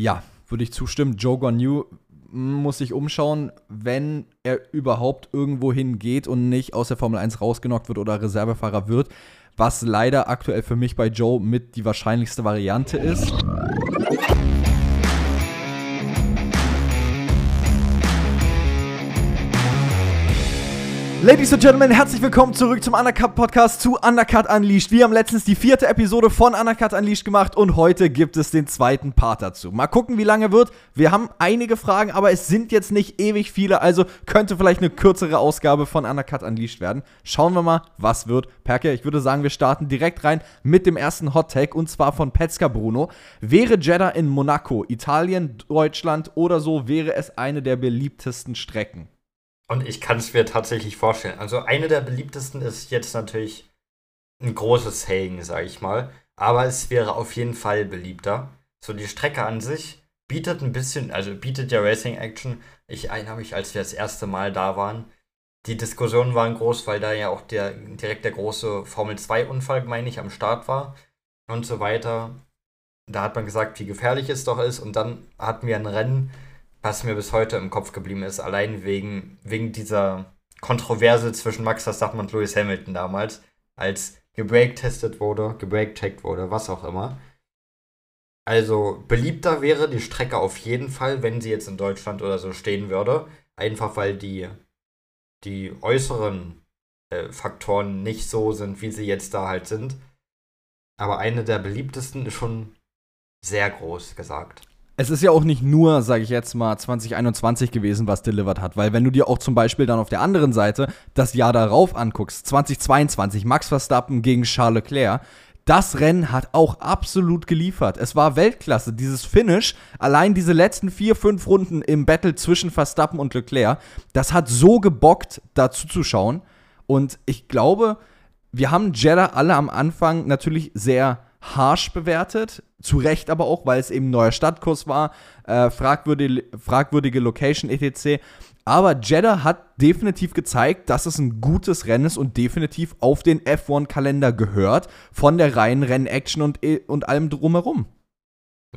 Ja, würde ich zustimmen. Joe Gonyu muss sich umschauen, wenn er überhaupt irgendwo hingeht und nicht aus der Formel 1 rausgenockt wird oder Reservefahrer wird, was leider aktuell für mich bei Joe mit die wahrscheinlichste Variante ist. Ladies and Gentlemen, herzlich willkommen zurück zum Undercut Podcast zu Undercut Unleashed. Wir haben letztens die vierte Episode von Undercut Unleashed gemacht und heute gibt es den zweiten Part dazu. Mal gucken, wie lange wird. Wir haben einige Fragen, aber es sind jetzt nicht ewig viele, also könnte vielleicht eine kürzere Ausgabe von Undercut Unleashed werden. Schauen wir mal, was wird. Perke, ich würde sagen, wir starten direkt rein mit dem ersten Hot Tag und zwar von Petzka Bruno. Wäre Jeddah in Monaco, Italien, Deutschland oder so, wäre es eine der beliebtesten Strecken? Und ich kann es mir tatsächlich vorstellen. Also eine der beliebtesten ist jetzt natürlich ein großes Saying, sage ich mal. Aber es wäre auf jeden Fall beliebter. So die Strecke an sich bietet ein bisschen, also bietet ja Racing Action. Ich erinnere mich, als wir das erste Mal da waren. Die Diskussionen waren groß, weil da ja auch der, direkt der große Formel 2 Unfall, meine ich, am Start war und so weiter. Da hat man gesagt, wie gefährlich es doch ist. Und dann hatten wir ein Rennen, was mir bis heute im Kopf geblieben ist, allein wegen, wegen dieser Kontroverse zwischen Max Verstappen und Lewis Hamilton damals, als gebreaktestet wurde, gebreaktecheckt wurde, was auch immer. Also beliebter wäre die Strecke auf jeden Fall, wenn sie jetzt in Deutschland oder so stehen würde. Einfach weil die, die äußeren äh, Faktoren nicht so sind, wie sie jetzt da halt sind. Aber eine der beliebtesten ist schon sehr groß gesagt es ist ja auch nicht nur, sage ich jetzt mal, 2021 gewesen, was delivered hat, weil wenn du dir auch zum Beispiel dann auf der anderen Seite das Jahr darauf anguckst, 2022, Max Verstappen gegen Charles Leclerc, das Rennen hat auch absolut geliefert. Es war Weltklasse. Dieses Finish, allein diese letzten vier, fünf Runden im Battle zwischen Verstappen und Leclerc, das hat so gebockt, dazu zu schauen. Und ich glaube, wir haben Jeddah alle am Anfang natürlich sehr harsh bewertet. Zu Recht aber auch, weil es eben ein neuer Stadtkurs war, äh, fragwürdige, fragwürdige Location etc. Aber Jeddah hat definitiv gezeigt, dass es ein gutes Rennen ist und definitiv auf den F1-Kalender gehört, von der reinen Rennaction und, und allem drumherum.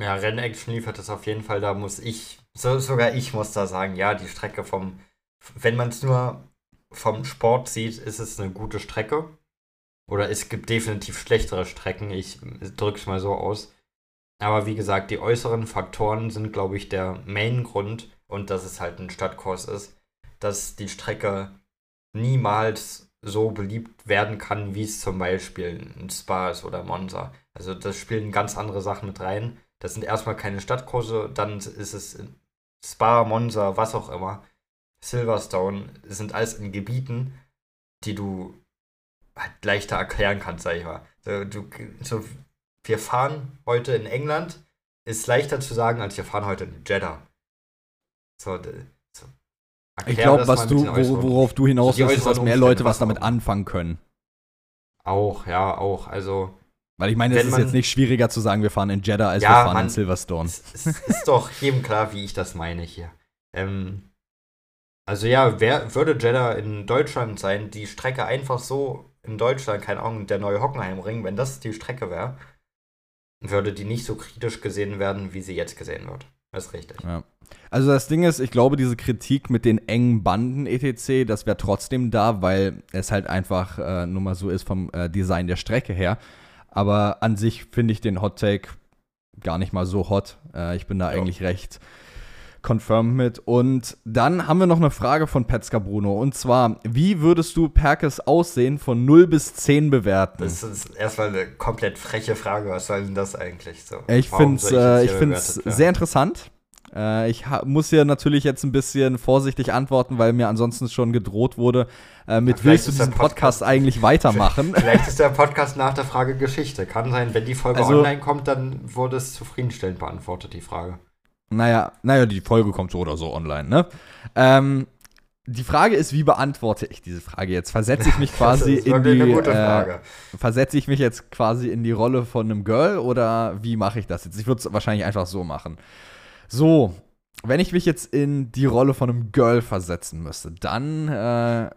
Ja, Rennaction liefert es auf jeden Fall, da muss ich, so, sogar ich muss da sagen, ja, die Strecke vom, wenn man es nur vom Sport sieht, ist es eine gute Strecke. Oder es gibt definitiv schlechtere Strecken, ich drücke es mal so aus. Aber wie gesagt, die äußeren Faktoren sind, glaube ich, der Main-Grund und dass es halt ein Stadtkurs ist, dass die Strecke niemals so beliebt werden kann, wie es zum Beispiel ein Spa ist oder Monza. Also das spielen ganz andere Sachen mit rein. Das sind erstmal keine Stadtkurse, dann ist es Spa, Monza, was auch immer. Silverstone sind alles in Gebieten, die du halt leichter erklären kannst, sag ich mal. Du, so, wir fahren heute in England, ist leichter zu sagen, als wir fahren heute in Jeddah. So, so. Ich glaube, was du, wo, worauf du hinaus willst, ist, dass mehr Leute was damit anfangen können. Auch, ja, auch. Also. Weil ich meine, es ist jetzt nicht schwieriger zu sagen, wir fahren in Jeddah, als ja, wir fahren man, in Silverstone. Es, es ist doch jedem klar, wie ich das meine hier. Ähm, also ja, wer würde Jeddah in Deutschland sein, die Strecke einfach so in Deutschland, keine Ahnung, der neue Hockenheimring, wenn das die Strecke wäre, würde die nicht so kritisch gesehen werden, wie sie jetzt gesehen wird. Das ist richtig. Ja. Also das Ding ist, ich glaube, diese Kritik mit den engen Banden etc., das wäre trotzdem da, weil es halt einfach äh, nur mal so ist vom äh, Design der Strecke her. Aber an sich finde ich den Hot Take gar nicht mal so hot. Äh, ich bin da ja. eigentlich recht confirmed mit. Und dann haben wir noch eine Frage von Petzka Bruno. Und zwar, wie würdest du Perkes Aussehen von 0 bis 10 bewerten? Das ist erstmal eine komplett freche Frage. Was soll denn das eigentlich so? Ich finde es äh, sehr interessant. Äh, ich muss hier natürlich jetzt ein bisschen vorsichtig antworten, weil mir ansonsten schon gedroht wurde, äh, mit ja, willst du diesen Podcast, Podcast, eigentlich weitermachen? Vielleicht ist der Podcast nach der Frage Geschichte. Kann sein, wenn die Folge also, online kommt, dann wurde es zufriedenstellend beantwortet, die Frage. Naja, naja, die Folge kommt so oder so online, ne? Ähm, die Frage ist, wie beantworte ich diese Frage jetzt? Versetze ich mich quasi in die äh, versetze ich mich jetzt quasi in die Rolle von einem Girl oder wie mache ich das jetzt? Ich würde es wahrscheinlich einfach so machen. So, wenn ich mich jetzt in die Rolle von einem Girl versetzen müsste, dann äh,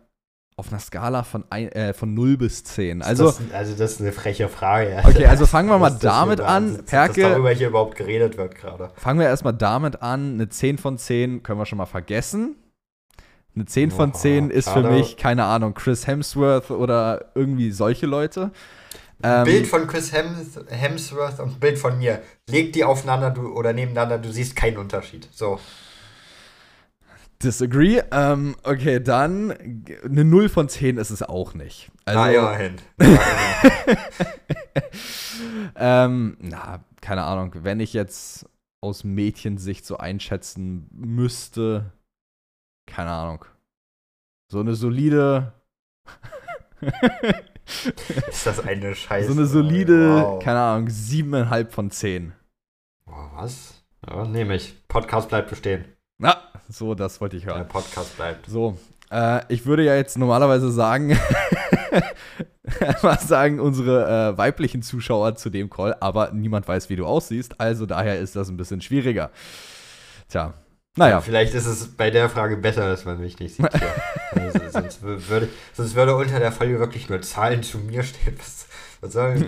Auf einer Skala von, ein, äh, von 0 bis 10. Also, das, also das ist eine freche Frage. Okay, also fangen wir mal damit an. Perke, dass darüber hier überhaupt geredet wird gerade. Fangen wir erstmal damit an. Eine 10 von 10 können wir schon mal vergessen. Eine 10 von 10 ist für mich, keine Ahnung, Chris Hemsworth oder irgendwie solche Leute. Ähm, Bild von Chris Hems Hemsworth und Bild von mir. Leg die aufeinander du, oder nebeneinander, du siehst keinen Unterschied. So. Disagree. Ähm, okay, dann eine 0 von 10 ist es auch nicht. Also, ah, immerhin. ähm, na, keine Ahnung. Wenn ich jetzt aus Mädchensicht so einschätzen müsste, keine Ahnung. So eine solide. ist das eine Scheiße? So eine solide, wow. keine Ahnung, 7,5 von 10. Boah, was? Ja, nehme ich. Podcast bleibt bestehen. Na, so, das wollte ich hören. Der Podcast bleibt. So, äh, ich würde ja jetzt normalerweise sagen, was sagen unsere äh, weiblichen Zuschauer zu dem Call, aber niemand weiß, wie du aussiehst, also daher ist das ein bisschen schwieriger. Tja, naja. Ja, vielleicht ist es bei der Frage besser, dass man mich nicht sieht. also, sonst, würde, sonst würde unter der Folge wirklich nur Zahlen zu mir stehen. Was, was das?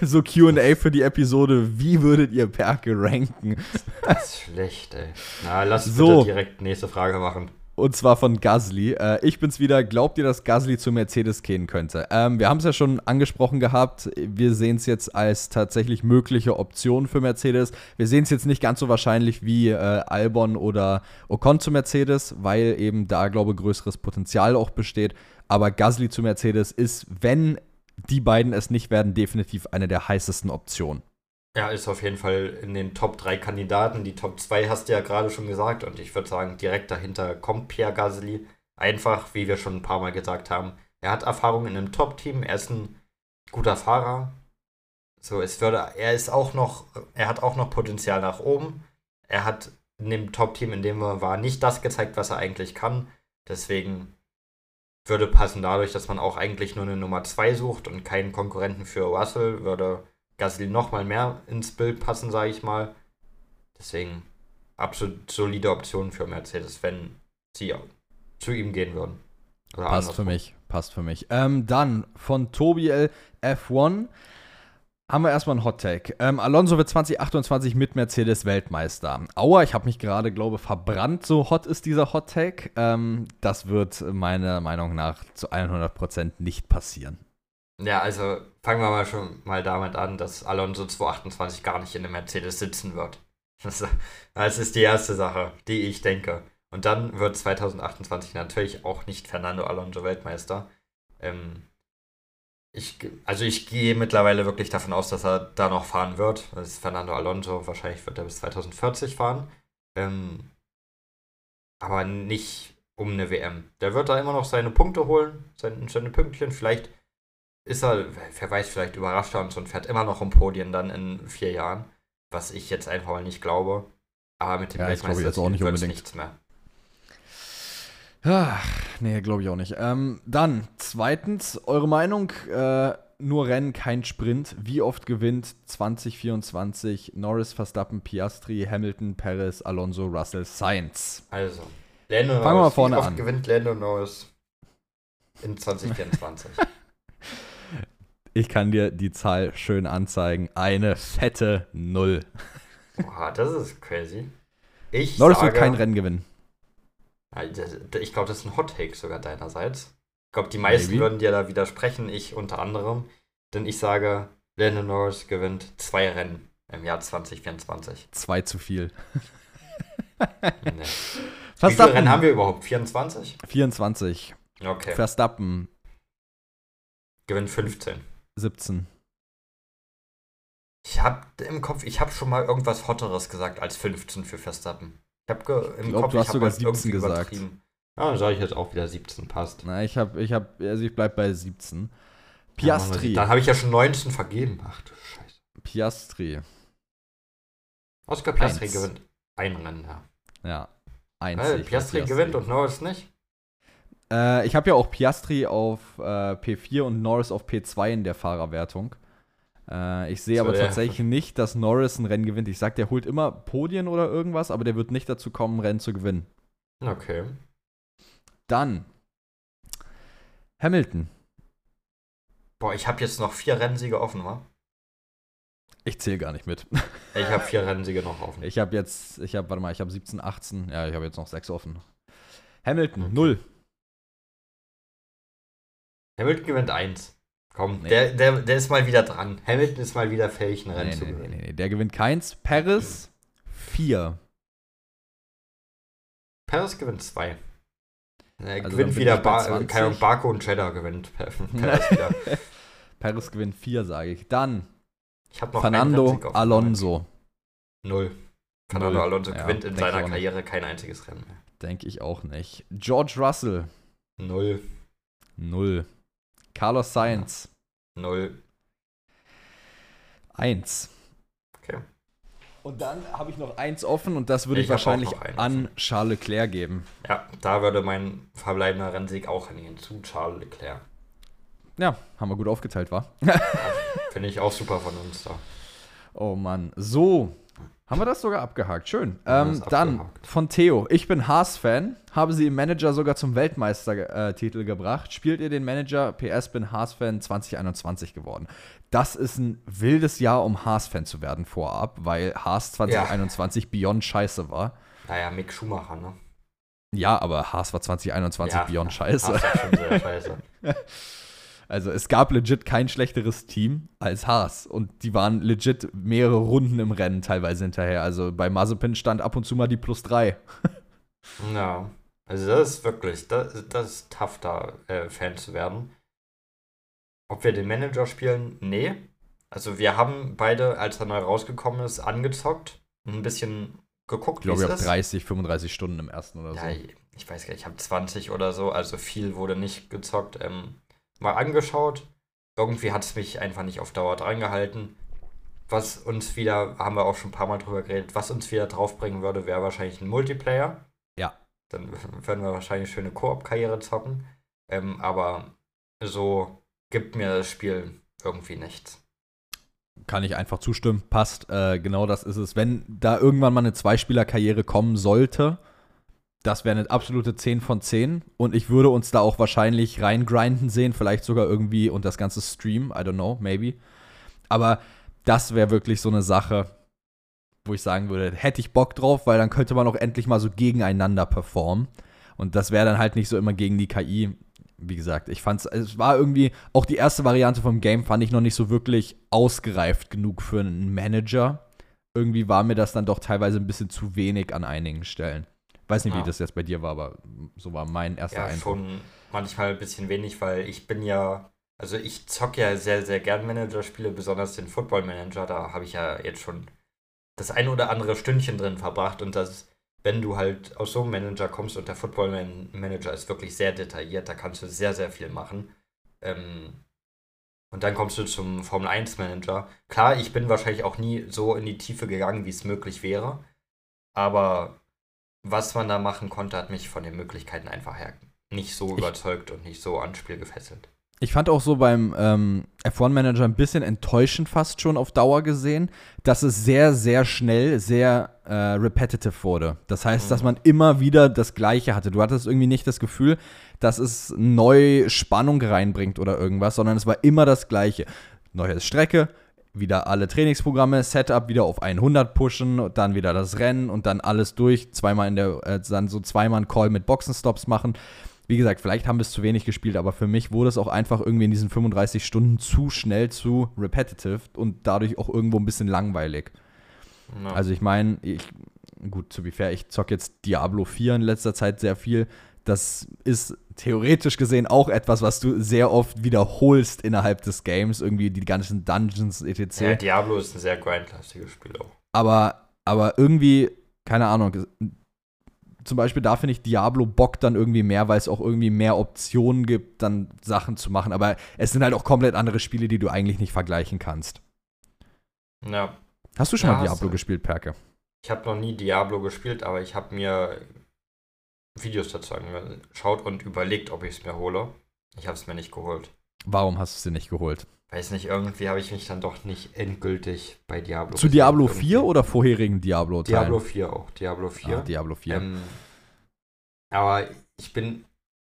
so QA für die Episode. Wie würdet ihr Perke ranken? Das ist schlecht, ey. Na, lass so. bitte direkt nächste Frage machen. Und zwar von Gasly. Äh, ich bin's wieder. Glaubt ihr, dass Gasly zu Mercedes gehen könnte? Ähm, wir haben es ja schon angesprochen gehabt. Wir sehen es jetzt als tatsächlich mögliche Option für Mercedes. Wir sehen es jetzt nicht ganz so wahrscheinlich wie äh, Albon oder Ocon zu Mercedes, weil eben da, glaube ich, größeres Potenzial auch besteht. Aber Gasly zu Mercedes ist, wenn die beiden es nicht werden, definitiv eine der heißesten Optionen. Er ist auf jeden Fall in den Top 3 Kandidaten. Die Top 2 hast du ja gerade schon gesagt. Und ich würde sagen, direkt dahinter kommt Pierre Gasly. Einfach, wie wir schon ein paar Mal gesagt haben. Er hat Erfahrung in einem Top-Team. Er ist ein guter Fahrer. So, es würde, er ist auch noch, er hat auch noch Potenzial nach oben. Er hat in dem Top-Team, in dem er war, nicht das gezeigt, was er eigentlich kann. Deswegen würde passen dadurch, dass man auch eigentlich nur eine Nummer 2 sucht und keinen Konkurrenten für Russell, würde Gasly nochmal mehr ins Bild passen, sage ich mal. Deswegen absolut solide Option für Mercedes, wenn sie zu ihm gehen würden. Oder passt für mich, passt für mich. Ähm, dann von Tobi L. F1 haben wir erstmal einen Hot Take. Ähm, Alonso wird 2028 mit Mercedes Weltmeister. Aua, ich habe mich gerade, glaube verbrannt. So hot ist dieser Hot Take. Ähm, das wird meiner Meinung nach zu 100% nicht passieren. Ja, also fangen wir mal schon mal damit an, dass Alonso 228 gar nicht in der Mercedes sitzen wird. Das ist die erste Sache, die ich denke. Und dann wird 2028 natürlich auch nicht Fernando Alonso Weltmeister. Ähm, ich, also ich gehe mittlerweile wirklich davon aus, dass er da noch fahren wird. Das ist Fernando Alonso, wahrscheinlich wird er bis 2040 fahren. Ähm, aber nicht um eine WM. Der wird da immer noch seine Punkte holen, seine, seine Pünktchen. Vielleicht ist er, wer weiß, vielleicht überrascht er uns und fährt immer noch um Podien dann in vier Jahren. Was ich jetzt einfach mal nicht glaube. Aber mit dem ja, Weltmeister jetzt auch nicht unbedingt. nichts mehr. Ach, nee, glaube ich auch nicht. Ähm, dann, zweitens, eure Meinung, äh, nur Rennen, kein Sprint. Wie oft gewinnt 2024 Norris, Verstappen, Piastri, Hamilton, Perez, Alonso, Russell, Sainz? Also, Lando Fangen wir vorne Wie oft an. gewinnt Lando Norris in 2024? Ich kann dir die Zahl schön anzeigen. Eine fette Null. Boah, das ist crazy. Ich Norris sage, wird kein Rennen gewinnen. Ich glaube, das ist ein Hot Take sogar deinerseits. Ich glaube, die meisten Maybe. würden dir da widersprechen, ich unter anderem. Denn ich sage, Lennon Norris gewinnt zwei Rennen im Jahr 2024. Zwei zu viel. nee. Wie viele Rennen haben wir überhaupt? 24? 24. Okay. Verstappen. Gewinnt 15. 17. Ich habe im Kopf, ich habe schon mal irgendwas Hotteres gesagt als 15 für Verstappen. Ich habe im glaub, Kopf, du hast sogar 17 gesagt. Ja, dann sage ich jetzt auch wieder 17, passt. Na, ich habe, ich habe, also ich bleib bei 17. Piastri. Ja, dann habe ich ja schon 19 vergeben. Ach du Scheiße. Piastri. Oscar Piastri Eins. gewinnt ein Rennen, ja. Ja. Eins. Piastri, Piastri gewinnt und Norris nicht. Äh, ich habe ja auch Piastri auf äh, P4 und Norris auf P2 in der Fahrerwertung. Äh, ich sehe aber tatsächlich nicht, dass Norris ein Rennen gewinnt. Ich sag, der holt immer Podien oder irgendwas, aber der wird nicht dazu kommen, ein Rennen zu gewinnen. Okay. Dann Hamilton. Boah, ich habe jetzt noch vier Rennsiege offen, wa? Ich zähle gar nicht mit. Ich habe vier Rennsiege noch offen. Ich habe jetzt, ich habe, warte mal, ich habe 17, 18. Ja, ich habe jetzt noch sechs offen. Hamilton, Okay. 0. Hamilton gewinnt eins. Komm, Nee. der, der, der ist mal wieder dran. Hamilton ist mal wieder fähig, ein Rennen Nee, zu nee, nee, gewinnen. nee, nee, der gewinnt keins. Paris, 4. Paris gewinnt zwei. Er Also gewinnt wieder ich bei Bar 20. keine Ahnung, Baku und Cheddar gewinnt Paris wieder. Paris gewinnt 4, sage ich. Dann Ich noch Fernando. Alonso. Null. Fernando Null. Alonso Ja, gewinnt in seiner. Karriere kein einziges Rennen mehr. Denke ich auch nicht. George Russell, Null. 0. Carlos Sainz, Null. 1. Okay. Und dann habe ich noch eins offen und das würde ich, Ich wahrscheinlich an. Charles Leclerc geben. Ja, da würde mein verbleibender Rennsieg auch hingehen zu Charles Leclerc. Ja, haben wir gut aufgeteilt, war? Finde ich auch super von uns da. Oh Mann. So. Haben wir das sogar abgehakt? Schön. Ähm, dann abgehakt. von Theo. Ich bin Haas-Fan. Habe sie im Manager sogar zum Weltmeistertitel gebracht. Spielt ihr den Manager? PS bin Haas-Fan 2021 geworden. Das ist ein wildes Jahr, um Haas-Fan zu werden vorab, weil Haas 2021 beyond scheiße war. Naja, Mick Schumacher, ne? Ja, aber Haas war 2021 beyond scheiße. Haas war schon sehr scheiße. Also es gab legit kein schlechteres Team als Haas. Und die waren legit mehrere Runden im Rennen teilweise hinterher. Also bei Mazepin stand ab und zu mal die plus drei. Ja. Also das ist wirklich, das, das ist tough, da äh, Fan zu werden. Ob wir den Manager spielen? Nee. Also wir haben beide, als er neu rausgekommen ist, angezockt. Ein bisschen geguckt, Ich wie glaube, es ich habe ist. 30, 35 Stunden im ersten oder so. Ja, ich weiß gar nicht, ich habe 20 oder so, also viel wurde nicht gezockt. Ähm, mal angeschaut. Irgendwie hat es mich einfach nicht auf Dauer dran gehalten. Was uns wieder, haben wir auch schon ein paar Mal drüber geredet, was uns wieder draufbringen würde, wäre wahrscheinlich ein Multiplayer. Ja. Dann würden wir wahrscheinlich schöne Koop-Karriere zocken. Ähm, aber so gibt mir das Spiel irgendwie nichts. Kann ich einfach zustimmen. Passt. Äh, genau das ist es. Wenn da irgendwann mal eine Zweispieler-Karriere kommen sollte, das wäre eine absolute 10 von 10. Und ich würde uns da auch wahrscheinlich reingrinden sehen. Vielleicht sogar irgendwie und das ganze Stream. I don't know, maybe. Aber das wäre wirklich so eine Sache, wo ich sagen würde, hätte ich Bock drauf, weil dann könnte man auch endlich mal so gegeneinander performen. Und das wäre dann halt nicht so immer gegen die KI. Wie gesagt, ich fand es war irgendwie, auch die erste Variante vom Game fand ich noch nicht so wirklich ausgereift genug für einen Manager. Irgendwie war mir das dann doch teilweise ein bisschen zu wenig an einigen Stellen. Weiß nicht, Ja. wie das jetzt bei dir war, aber so war mein erster Ja, Eindruck. schon manchmal ein bisschen wenig, weil ich bin ja, also ich zocke ja sehr, sehr gern Manager-Spiele, besonders den Football Manager, da habe ich ja jetzt schon das ein oder andere Stündchen drin verbracht und das, wenn du halt aus so einem Manager kommst und der Football Man Manager ist wirklich sehr detailliert, da kannst du sehr, sehr viel machen. Ähm, und dann kommst du zum Formel 1 Manager. Klar, ich bin wahrscheinlich auch nie so in die Tiefe gegangen, wie es möglich wäre, aber was man da machen konnte, hat mich von den Möglichkeiten einfach her nicht so Ich- überzeugt und nicht so ans Spiel gefesselt. Ich fand auch so beim ähm, F1-Manager ein bisschen enttäuschend fast schon auf Dauer gesehen, dass es sehr, sehr schnell sehr äh, repetitive wurde. Das heißt, dass Mhm. man immer wieder das Gleiche hatte. Du hattest irgendwie nicht das Gefühl, dass es neue Spannung reinbringt oder irgendwas, sondern es war immer das Gleiche. Neue Strecke, wieder alle Trainingsprogramme, Setup wieder auf 100 pushen, dann wieder das Rennen und dann alles durch, zweimal in der, äh, dann so zweimal einen Call mit Boxenstops machen. Wie gesagt, vielleicht haben wir es zu wenig gespielt, aber für mich wurde es auch einfach irgendwie in diesen 35 Stunden zu schnell zu repetitive und dadurch auch irgendwo ein bisschen langweilig. Ja. Also ich meine, ich, gut, to be fair, ich zocke jetzt Diablo 4 in letzter Zeit sehr viel. Das ist theoretisch gesehen auch etwas, was du sehr oft wiederholst innerhalb des Games, irgendwie die ganzen Dungeons etc. ja, Diablo ist ein sehr grindlastiges Spiel auch. aber, aber irgendwie, keine Ahnung, zum Beispiel da finde ich Diablo bockt dann irgendwie mehr, weil es auch irgendwie mehr Optionen gibt, dann Sachen zu machen. Aber es sind halt auch komplett andere Spiele, die du eigentlich nicht vergleichen kannst. Ja, Hast du schon Ja, mal Diablo gespielt, Perke? ich habe noch nie Diablo gespielt, aber ich habe mir Videos dazu angeschaut und überlegt, ob ich es mir hole. Ich habe es mir nicht geholt. Warum hast du es dir nicht geholt? Weiß nicht, irgendwie habe ich mich dann doch nicht endgültig bei Diablo. Zu. Diablo Irgendwie- 4 oder vorherigen Diablo-Teilen? Diablo 4 auch. Diablo 4. Ah, Diablo 4. Ähm, aber ich bin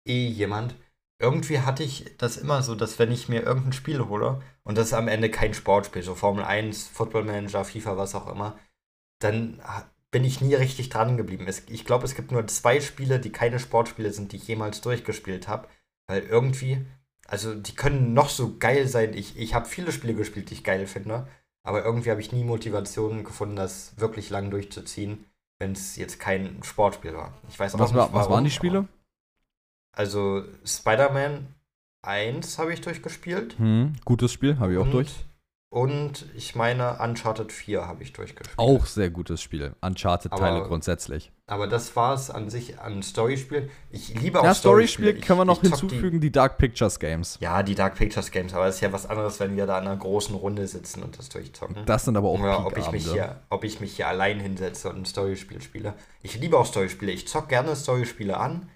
eh jemand, irgendwie hatte ich das immer so, dass wenn ich mir irgendein Spiel hole und das ist am Ende kein Sportspiel, so Formel 1, Football Manager, FIFA, was auch immer, dann bin ich nie richtig dran geblieben. ich glaube, es gibt nur zwei Spiele, die keine Sportspiele sind, die ich jemals durchgespielt habe, weil irgendwie, also die können noch so geil sein. Ich, ich habe viele Spiele gespielt, die ich geil finde, aber irgendwie habe ich nie Motivation gefunden, das wirklich lang durchzuziehen, wenn es jetzt kein Sportspiel war. Ich weiß auch was, nicht, warum, was waren die Spiele? Also Spider-Man 1 habe ich durchgespielt. Hm, gutes Spiel, habe ich auch durch. Und ich meine, Uncharted 4 habe ich durchgespielt. Auch sehr gutes Spiel. Uncharted-Teile grundsätzlich. Aber das war es an sich an Story-Spielen. Ich liebe auch ja, Story-Spiele. Story können wir noch hinzufügen, die, die, Dark Pictures Games. Ja, die Dark Pictures Games. Aber es ist ja was anderes, wenn wir da in einer großen Runde sitzen und das durchzocken. Das sind aber auch Oder ob ich, mich hier, ob ich mich hier allein hinsetze und ein Story-Spiel spiele. Ich liebe auch Story-Spiele. Ich zock gerne Story-Spiele an.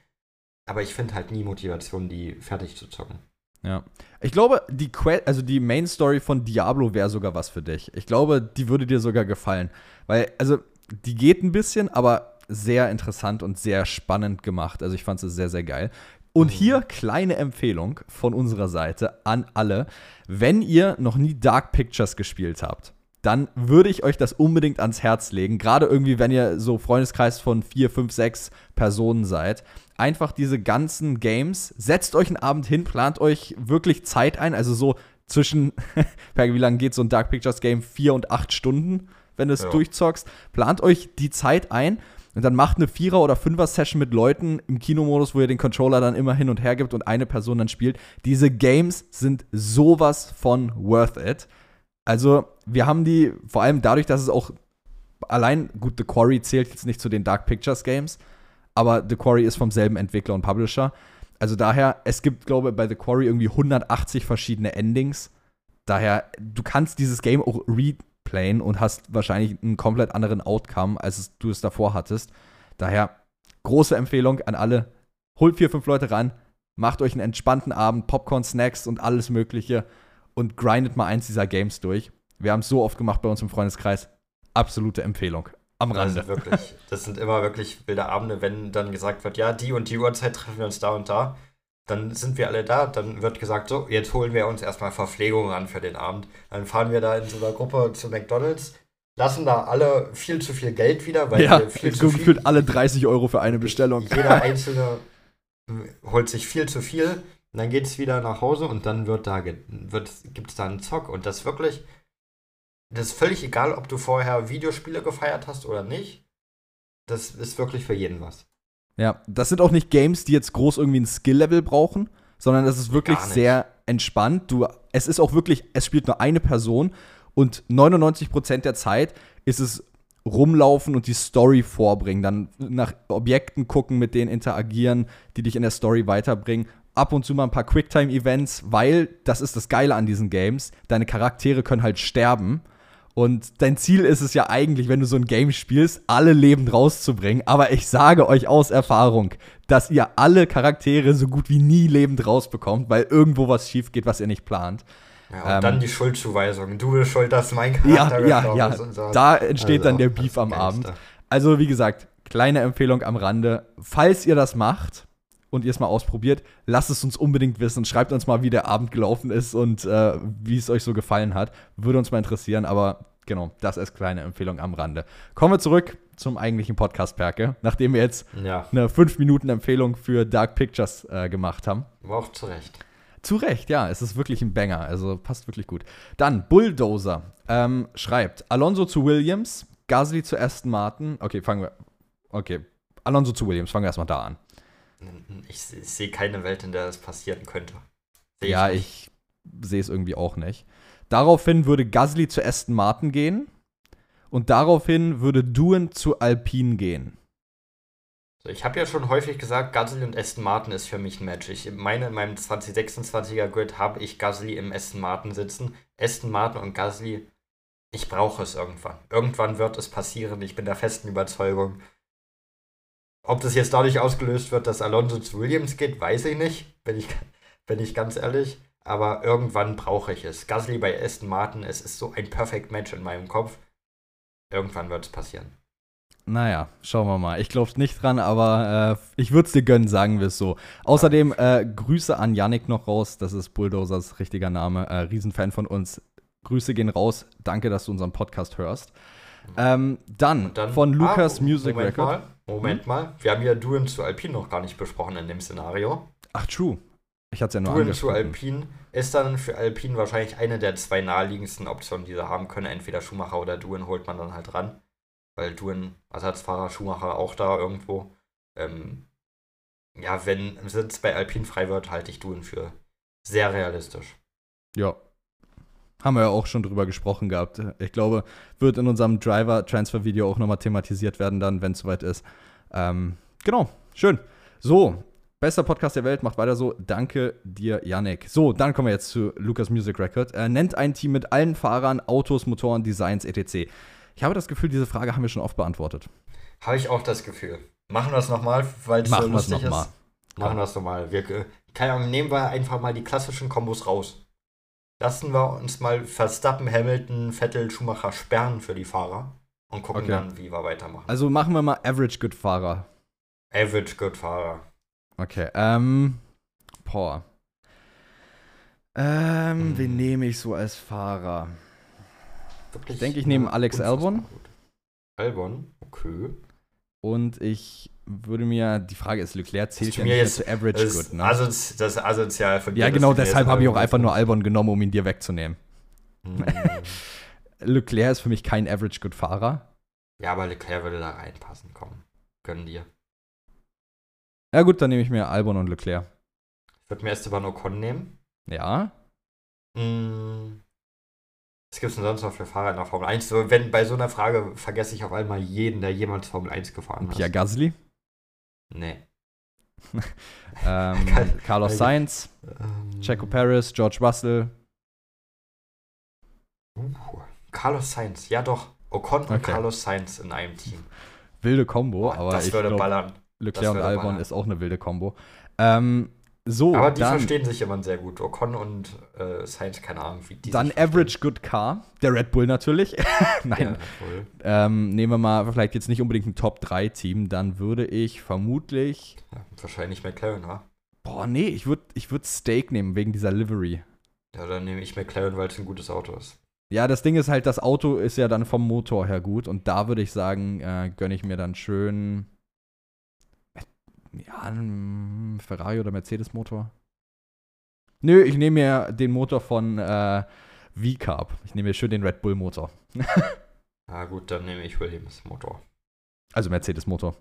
Aber ich finde halt nie Motivation, die fertig zu zocken. Ja. Ich glaube, die, que also die Main Story von Diablo wäre sogar was für dich. Ich glaube, die würde dir sogar gefallen. Weil, also, die geht ein bisschen, aber sehr interessant und sehr spannend gemacht. Also, ich fand es sehr, sehr geil. Und mhm. hier kleine Empfehlung von unserer Seite an alle. Wenn ihr noch nie Dark Pictures gespielt habt, dann würde ich euch das unbedingt ans Herz legen. Gerade irgendwie, wenn ihr so Freundeskreis von vier, fünf, sechs Personen seid. Einfach diese ganzen Games, setzt euch einen Abend hin, plant euch wirklich Zeit ein. Also so zwischen, wie lange geht so ein Dark Pictures Game? Vier und acht Stunden, wenn du es ja. durchzockst. Plant euch die Zeit ein und dann macht eine Vierer- oder Fünfer-Session mit Leuten im Kinomodus, wo ihr den Controller dann immer hin und her gibt und eine Person dann spielt. Diese Games sind sowas von worth it. Also, wir haben die, vor allem dadurch, dass es auch allein, gut, The Quarry zählt jetzt nicht zu den Dark Pictures Games, aber The Quarry ist vom selben Entwickler und Publisher. Also daher, es gibt, glaube ich, bei The Quarry irgendwie 180 verschiedene Endings. Daher, du kannst dieses Game auch replayen und hast wahrscheinlich einen komplett anderen Outcome, als du es davor hattest. Daher, große Empfehlung an alle. Holt vier, fünf Leute ran, macht euch einen entspannten Abend, Popcorn, Snacks und alles Mögliche und grindet mal eins dieser Games durch. Wir haben es so oft gemacht bei uns im Freundeskreis. Absolute Empfehlung. Am Rande. Das, wirklich, das sind immer wirklich wilde Abende, wenn dann gesagt wird, ja, die und die Uhrzeit treffen wir uns da und da. Dann sind wir alle da, dann wird gesagt, so, jetzt holen wir uns erstmal Verpflegung ran für den Abend. Dann fahren wir da in so einer Gruppe zu McDonalds, lassen da alle viel zu viel Geld wieder, weil ja, wir viel zu viel. gefühlt alle 30 Euro für eine Bestellung. Jeder Einzelne holt sich viel zu viel und dann geht es wieder nach Hause und dann wird da wird, gibt es da einen Zock. Und das wirklich, das ist völlig egal, ob du vorher Videospiele gefeiert hast oder nicht. Das ist wirklich für jeden was. Ja, das sind auch nicht Games, die jetzt groß irgendwie ein Skill-Level brauchen, sondern das ist wirklich sehr entspannt. Du, es ist auch wirklich, es spielt nur eine Person und 99% der Zeit ist es rumlaufen und die Story vorbringen, dann nach Objekten gucken, mit denen interagieren, die dich in der Story weiterbringen ab und zu mal ein paar Quicktime-Events, weil das ist das Geile an diesen Games. Deine Charaktere können halt sterben. Und dein Ziel ist es ja eigentlich, wenn du so ein Game spielst, alle lebend rauszubringen. Aber ich sage euch aus Erfahrung, dass ihr alle Charaktere so gut wie nie lebend rausbekommt, weil irgendwo was schief geht, was ihr nicht plant. Ja, und ähm, dann die Schuldzuweisung. Du bist schuld, dass mein Charakter ja, ja, ja. So. Da entsteht also, dann der Beef am Abend. Also, wie gesagt, kleine Empfehlung am Rande. Falls ihr das macht, und ihr es mal ausprobiert, lasst es uns unbedingt wissen. Schreibt uns mal, wie der Abend gelaufen ist und äh, wie es euch so gefallen hat. Würde uns mal interessieren, aber genau, das ist kleine Empfehlung am Rande. Kommen wir zurück zum eigentlichen Podcast, Perke, nachdem wir jetzt ja. eine 5-Minuten-Empfehlung für Dark Pictures äh, gemacht haben. War auch zu Recht. Zu Recht, ja, es ist wirklich ein Banger, also passt wirklich gut. Dann Bulldozer ähm, schreibt Alonso zu Williams, Gasly zu Aston Martin. Okay, fangen wir. Okay, Alonso zu Williams, fangen wir erstmal da an. Ich, ich sehe keine Welt, in der das passieren könnte. Seh ja, ich, ich sehe es irgendwie auch nicht. Daraufhin würde Gasly zu Aston Martin gehen und daraufhin würde Duen zu Alpine gehen. Ich habe ja schon häufig gesagt, Gasly und Aston Martin ist für mich ein Match. Ich meine, in meinem 2026er Grid habe ich Gasly im Aston Martin sitzen. Aston Martin und Gasly, ich brauche es irgendwann. Irgendwann wird es passieren. Ich bin der festen Überzeugung. Ob das jetzt dadurch ausgelöst wird, dass Alonso zu Williams geht, weiß ich nicht, bin ich, bin ich ganz ehrlich. Aber irgendwann brauche ich es. Gasly bei Aston Martin, es ist so ein Perfect Match in meinem Kopf. Irgendwann wird es passieren. Naja, schauen wir mal. Ich glaube nicht dran, aber äh, ich würde es dir gönnen, sagen wir es so. Außerdem äh, Grüße an Yannick noch raus. Das ist Bulldozers richtiger Name. Äh, Riesenfan von uns. Grüße gehen raus. Danke, dass du unseren Podcast hörst. Ähm, dann, dann, von Lucas ah, Music Moment Record. Mal, Moment mal. Wir haben ja Duren zu Alpine noch gar nicht besprochen in dem Szenario. Ach, true. Ich hatte es ja nur Duren zu. Alpine ist dann für Alpine wahrscheinlich eine der zwei naheliegendsten Optionen, die sie haben können. Entweder Schumacher oder Duren holt man dann halt ran. Weil Duren, Ersatzfahrer, Schumacher auch da irgendwo. Ähm, ja, wenn Sitz bei Alpine frei wird, halte ich Duren für sehr realistisch. Ja. Haben wir ja auch schon drüber gesprochen gehabt. Ich glaube, wird in unserem Driver-Transfer-Video auch nochmal thematisiert werden, dann, wenn es soweit ist. Ähm, genau, schön. So, bester Podcast der Welt, macht weiter so. Danke dir, Yannick. So, dann kommen wir jetzt zu Lucas Music Record. Er nennt ein Team mit allen Fahrern, Autos, Motoren, Designs, etc. Ich habe das Gefühl, diese Frage haben wir schon oft beantwortet. Habe ich auch das Gefühl. Machen wir es nochmal, weil es so Machen wir es lustig nochmal. ist. Machen wir es nochmal. Wir, äh, keine Ahnung, nehmen wir einfach mal die klassischen Kombos raus. Lassen wir uns mal Verstappen, Hamilton, Vettel, Schumacher sperren für die Fahrer und gucken Okay. dann, wie wir weitermachen. Also machen wir mal Average Good Fahrer. Average Good Fahrer. Okay, ähm. Boah. Ähm, Hm. wen nehme ich so als Fahrer? Wirklich, Ich denke, ich nehme Alex Albon. Albon, okay. Und ich würde mir, die Frage ist, Leclerc zählt ja jetzt- zu Average Das, Good, ne? also, das asozial von dir. ja, genau, deshalb habe ich auch einfach nur. Albon genommen, um ihn dir wegzunehmen. Hm. Leclerc ist für mich kein Average Good Fahrer. Ja, aber Leclerc würde da reinpassen, komm. Gönnen dir. Ja, gut, dann nehme ich mir Albon und Leclerc. Ich würde mir Esteban Ocon nehmen. Ja, Hm. Was gibt es denn sonst noch für Fahrer in der Formel 1? So, wenn bei so einer Frage vergesse ich auf einmal jeden, der jemals Formel 1 gefahren hat. Pierre Gasly, Nee. ähm, Carlos Sainz, Ähm, Checo Paris, George Russell. Uh, Carlos Sainz, ja doch. Ocon und Okay. Carlos Sainz in einem Team. Wilde Kombo, aber das ich würde glaube, ballern. Leclerc und Albon ballern. ist auch eine wilde Kombo. Ähm, so, Aber die dann, verstehen sich immer sehr gut. Ocon und äh, Sainz, keine Ahnung, wie die dann. Average Good Car, der Red Bull natürlich. Nein, Ja, ähm, nehmen wir mal vielleicht jetzt nicht unbedingt ein Top-3-Team, dann würde ich vermutlich. Ja, wahrscheinlich McLaren, wa? Boah, nee, ich würde ich würd Steak nehmen wegen dieser Livery. Ja, dann nehme ich McLaren, weil es ein gutes Auto ist. Ja, das Ding ist halt, das Auto ist ja dann vom Motor her gut und da würde ich sagen, äh, gönne ich mir dann schön. Ja, ein Ferrari oder Mercedes-Motor. Nö, ich nehme mir den Motor von äh, V-Carb. Ich nehme mir schön den Red Bull-Motor. Na gut, dann nehme ich Williams Motor. Also Mercedes-Motor.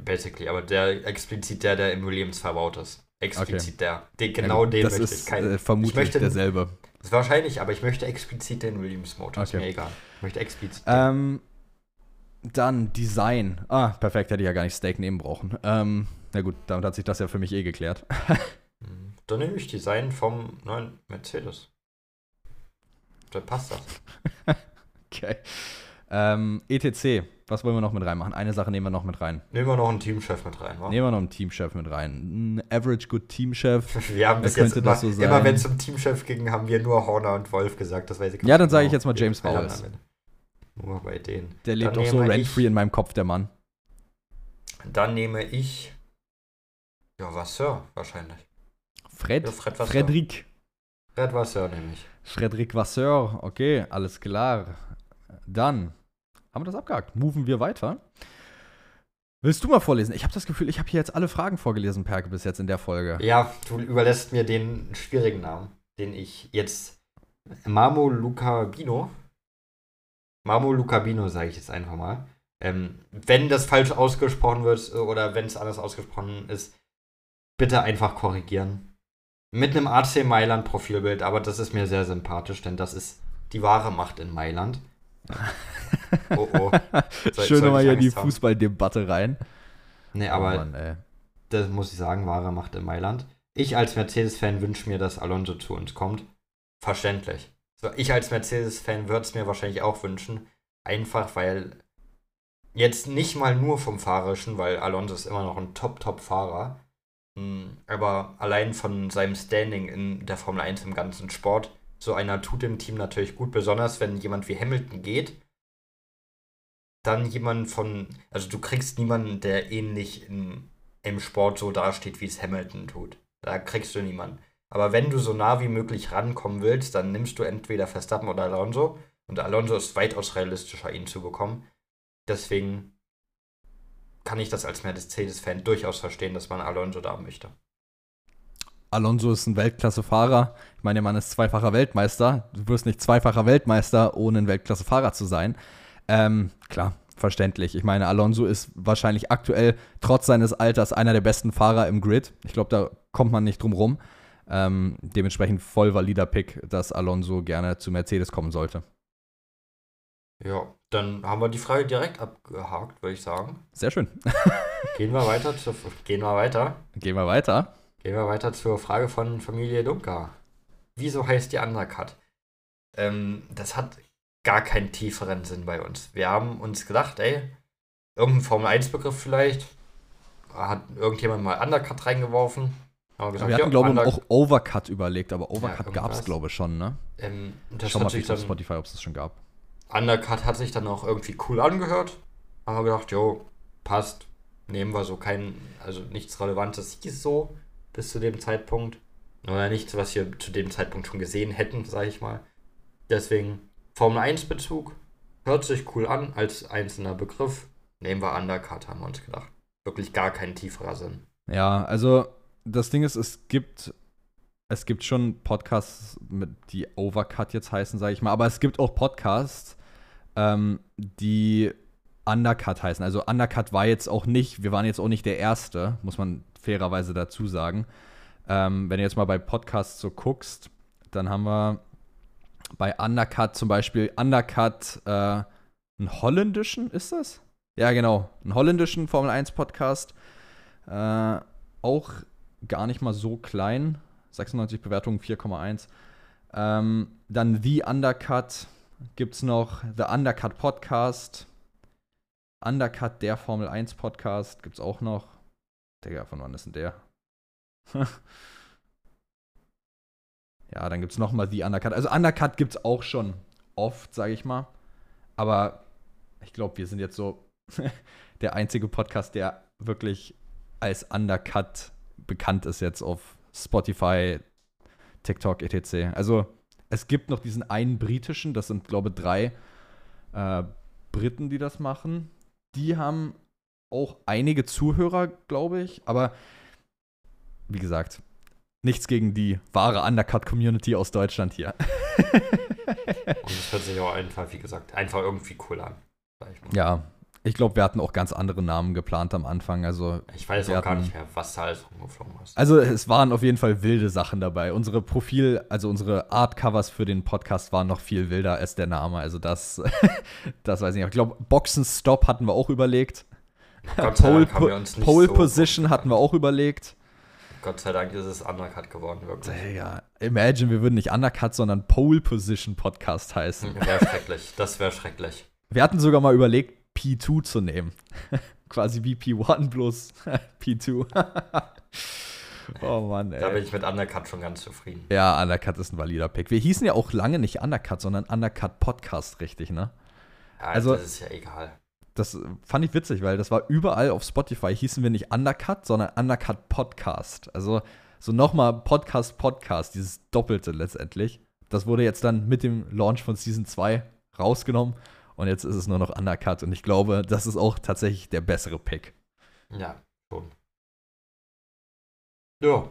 Basically, aber der explizit der, der im Williams verbaut ist. Explizit der. Den, genau Ja, den das möchte ist ich. Kein, äh, vermutlich ich möchte- derselbe. ist wahrscheinlich, aber ich möchte explizit den Williams Motor. Ist Okay. mir egal. Ich möchte explizit. den. Ähm, dann Design. Ah, perfekt, hätte ich ja gar nicht Steak nehmen brauchen. Ähm, na gut, damit hat sich das ja für mich eh geklärt. Hm, Dann nehme ich Design vom neuen Mercedes. Dann passt das. Okay. Ähm, ETC, was wollen wir noch mit reinmachen? Eine Sache nehmen wir noch mit rein. Nehmen wir noch einen Teamchef mit rein, wa? Nehmen wir noch einen Teamchef mit rein. Ein Average Good Teamchef. Wir haben bis jetzt immer, so immer wenn es zum Teamchef ging, haben wir nur Horner und Wolf gesagt. Das weiß ich Ja, dann sage ich genau. jetzt mal James anderen. Nur bei denen. Der lebt Dann doch so rent-free in meinem Kopf, der Mann. Dann nehme ich. Ja, Vasseur wahrscheinlich. Fred? Ja, Fred Vasseur. Fredrik. Red Vasseur nehme ich. Fredrik Vasseur. Okay, alles klar. Dann haben wir das abgehakt. Moven wir weiter. Willst du mal vorlesen? Ich habe das Gefühl, ich habe hier jetzt alle Fragen vorgelesen, Perke, bis jetzt in der Folge. Ja, du überlässt mir den schwierigen Namen, den ich jetzt. Mamo Lucabino. Mamo Lucabino, sage ich jetzt einfach mal. Ähm, wenn das falsch ausgesprochen wird äh, oder wenn es anders ausgesprochen ist, bitte einfach korrigieren. Mit einem AC Mailand Profilbild, aber das ist mir sehr sympathisch, denn das ist die wahre Macht in Mailand. Oh oh. Soll- Schön nochmal hier die Angst haben? Fußballdebatte rein. Nee, Oh aber Mann, ey. das muss ich sagen, wahre Macht in Mailand. Ich als Mercedes-Fan wünsche mir, dass Alonso zu uns kommt. Verständlich. Ich als Mercedes-Fan würde es mir wahrscheinlich auch wünschen. Einfach weil jetzt nicht mal nur vom Fahrerischen, weil Alonso ist immer noch ein Top-Top-Fahrer. Mm, Aber allein von seinem Standing in der Formel 1 im ganzen Sport, so einer tut dem Team natürlich gut, besonders wenn jemand wie Hamilton geht. dann jemanden von, also du kriegst niemanden, der ähnlich im, im Sport so dasteht, wie es Hamilton tut. Da kriegst du niemanden. Aber wenn du so nah wie möglich rankommen willst, dann nimmst du entweder Verstappen oder Alonso. Und Alonso ist weitaus realistischer, ihn zu bekommen. Deswegen kann ich das als Mercedes-Fan durchaus verstehen, dass man Alonso da möchte. Alonso ist ein Weltklasse-Fahrer. Ich meine, der Mann ist zweifacher Weltmeister. Du wirst nicht zweifacher Weltmeister, ohne ein Weltklasse-Fahrer zu sein. Ähm, klar, verständlich. Ich meine, Alonso ist wahrscheinlich aktuell trotz seines Alters einer der besten Fahrer im Grid. Ich glaube, da kommt man nicht drum rum. Ähm, dementsprechend voll valider Pick, dass Alonso gerne zu Mercedes kommen sollte. Ja, dann haben wir die Frage direkt abgehakt, würde ich sagen. Sehr schön. gehen wir weiter zu, gehen wir weiter. Gehen wir weiter. Gehen wir weiter zur Frage von Familie Dunker. Wieso heißt die Undercut? Ähm, das hat gar keinen tieferen Sinn bei uns. Wir haben uns gedacht, ey, irgendein Formel-1-Begriff vielleicht. Hat irgendjemand mal Undercut reingeworfen. Wir, gesagt, wir hatten, ja, glaube ich, auch Overcut überlegt, aber Overcut ja, gab es, glaube ich, schon, ne? Ähm, das Schau mal auf Spotify, ob es das schon gab. Undercut hat sich dann auch irgendwie cool angehört. Haben wir gedacht, jo, passt. Nehmen wir so kein, also nichts Relevantes hieß so bis zu dem Zeitpunkt. Oder nichts, was wir zu dem Zeitpunkt schon gesehen hätten, sage ich mal. Deswegen Formel 1 Bezug. Hört sich cool an als einzelner Begriff. Nehmen wir Undercut, haben wir uns gedacht. Wirklich gar kein tieferer Sinn. Ja, also das Ding ist, es gibt es gibt schon Podcasts, die Overcut jetzt heißen, sage ich mal, aber es gibt auch Podcasts, ähm, die Undercut heißen. Also Undercut war jetzt auch nicht, wir waren jetzt auch nicht der Erste, muss man fairerweise dazu sagen. Ähm, wenn du jetzt mal bei Podcasts so guckst, dann haben wir bei Undercut zum Beispiel Undercut äh, einen holländischen, ist das? Ja, genau, einen holländischen Formel 1 Podcast. Äh, auch gar nicht mal so klein. 96 Bewertungen, 4,1. Ähm, dann The Undercut gibt es noch, The Undercut Podcast. Undercut, der Formel 1 Podcast, gibt es auch noch. Digga, von wann ist denn der? ja, dann gibt es nochmal The Undercut. Also Undercut gibt es auch schon oft, sage ich mal. Aber ich glaube, wir sind jetzt so der einzige Podcast, der wirklich als Undercut bekannt ist jetzt auf Spotify, TikTok, etc. Also es gibt noch diesen einen britischen, das sind, glaube ich, drei äh, Briten, die das machen. Die haben auch einige Zuhörer, glaube ich, aber wie gesagt, nichts gegen die wahre Undercut-Community aus Deutschland hier. Und es hört sich auch einfach, wie gesagt, einfach irgendwie cool an. Ja, ich glaube, wir hatten auch ganz andere Namen geplant am Anfang. Also ich weiß auch hatten, gar nicht mehr, was da alles rumgeflogen ist. Also es waren auf jeden Fall wilde Sachen dabei. Unsere Profil, also unsere Art-Covers für den Podcast waren noch viel wilder als der Name. Also das, das weiß ich nicht. Ich glaube, Boxen Stop hatten wir auch überlegt. Pole, Pole so Position hatten wir auch überlegt. Gott sei Dank ist es Undercut geworden, wirklich. Ja, imagine, wir würden nicht Undercut, sondern Pole Position Podcast heißen. Wäre schrecklich, das wäre schrecklich. Wir hatten sogar mal überlegt, P2 zu nehmen. Quasi wie P1 plus P2. oh Mann, ey. Da bin ich mit Undercut schon ganz zufrieden. Ja, Undercut ist ein valider Pick. Wir hießen ja auch lange nicht Undercut, sondern Undercut Podcast, richtig, ne? Ja, also, das ist ja egal. Das fand ich witzig, weil das war überall auf Spotify, hießen wir nicht Undercut, sondern Undercut Podcast. Also so nochmal Podcast, Podcast, dieses Doppelte letztendlich. Das wurde jetzt dann mit dem Launch von Season 2 rausgenommen und jetzt ist es nur noch Undercut. Und ich glaube, das ist auch tatsächlich der bessere Pick. Ja, schon. Ja,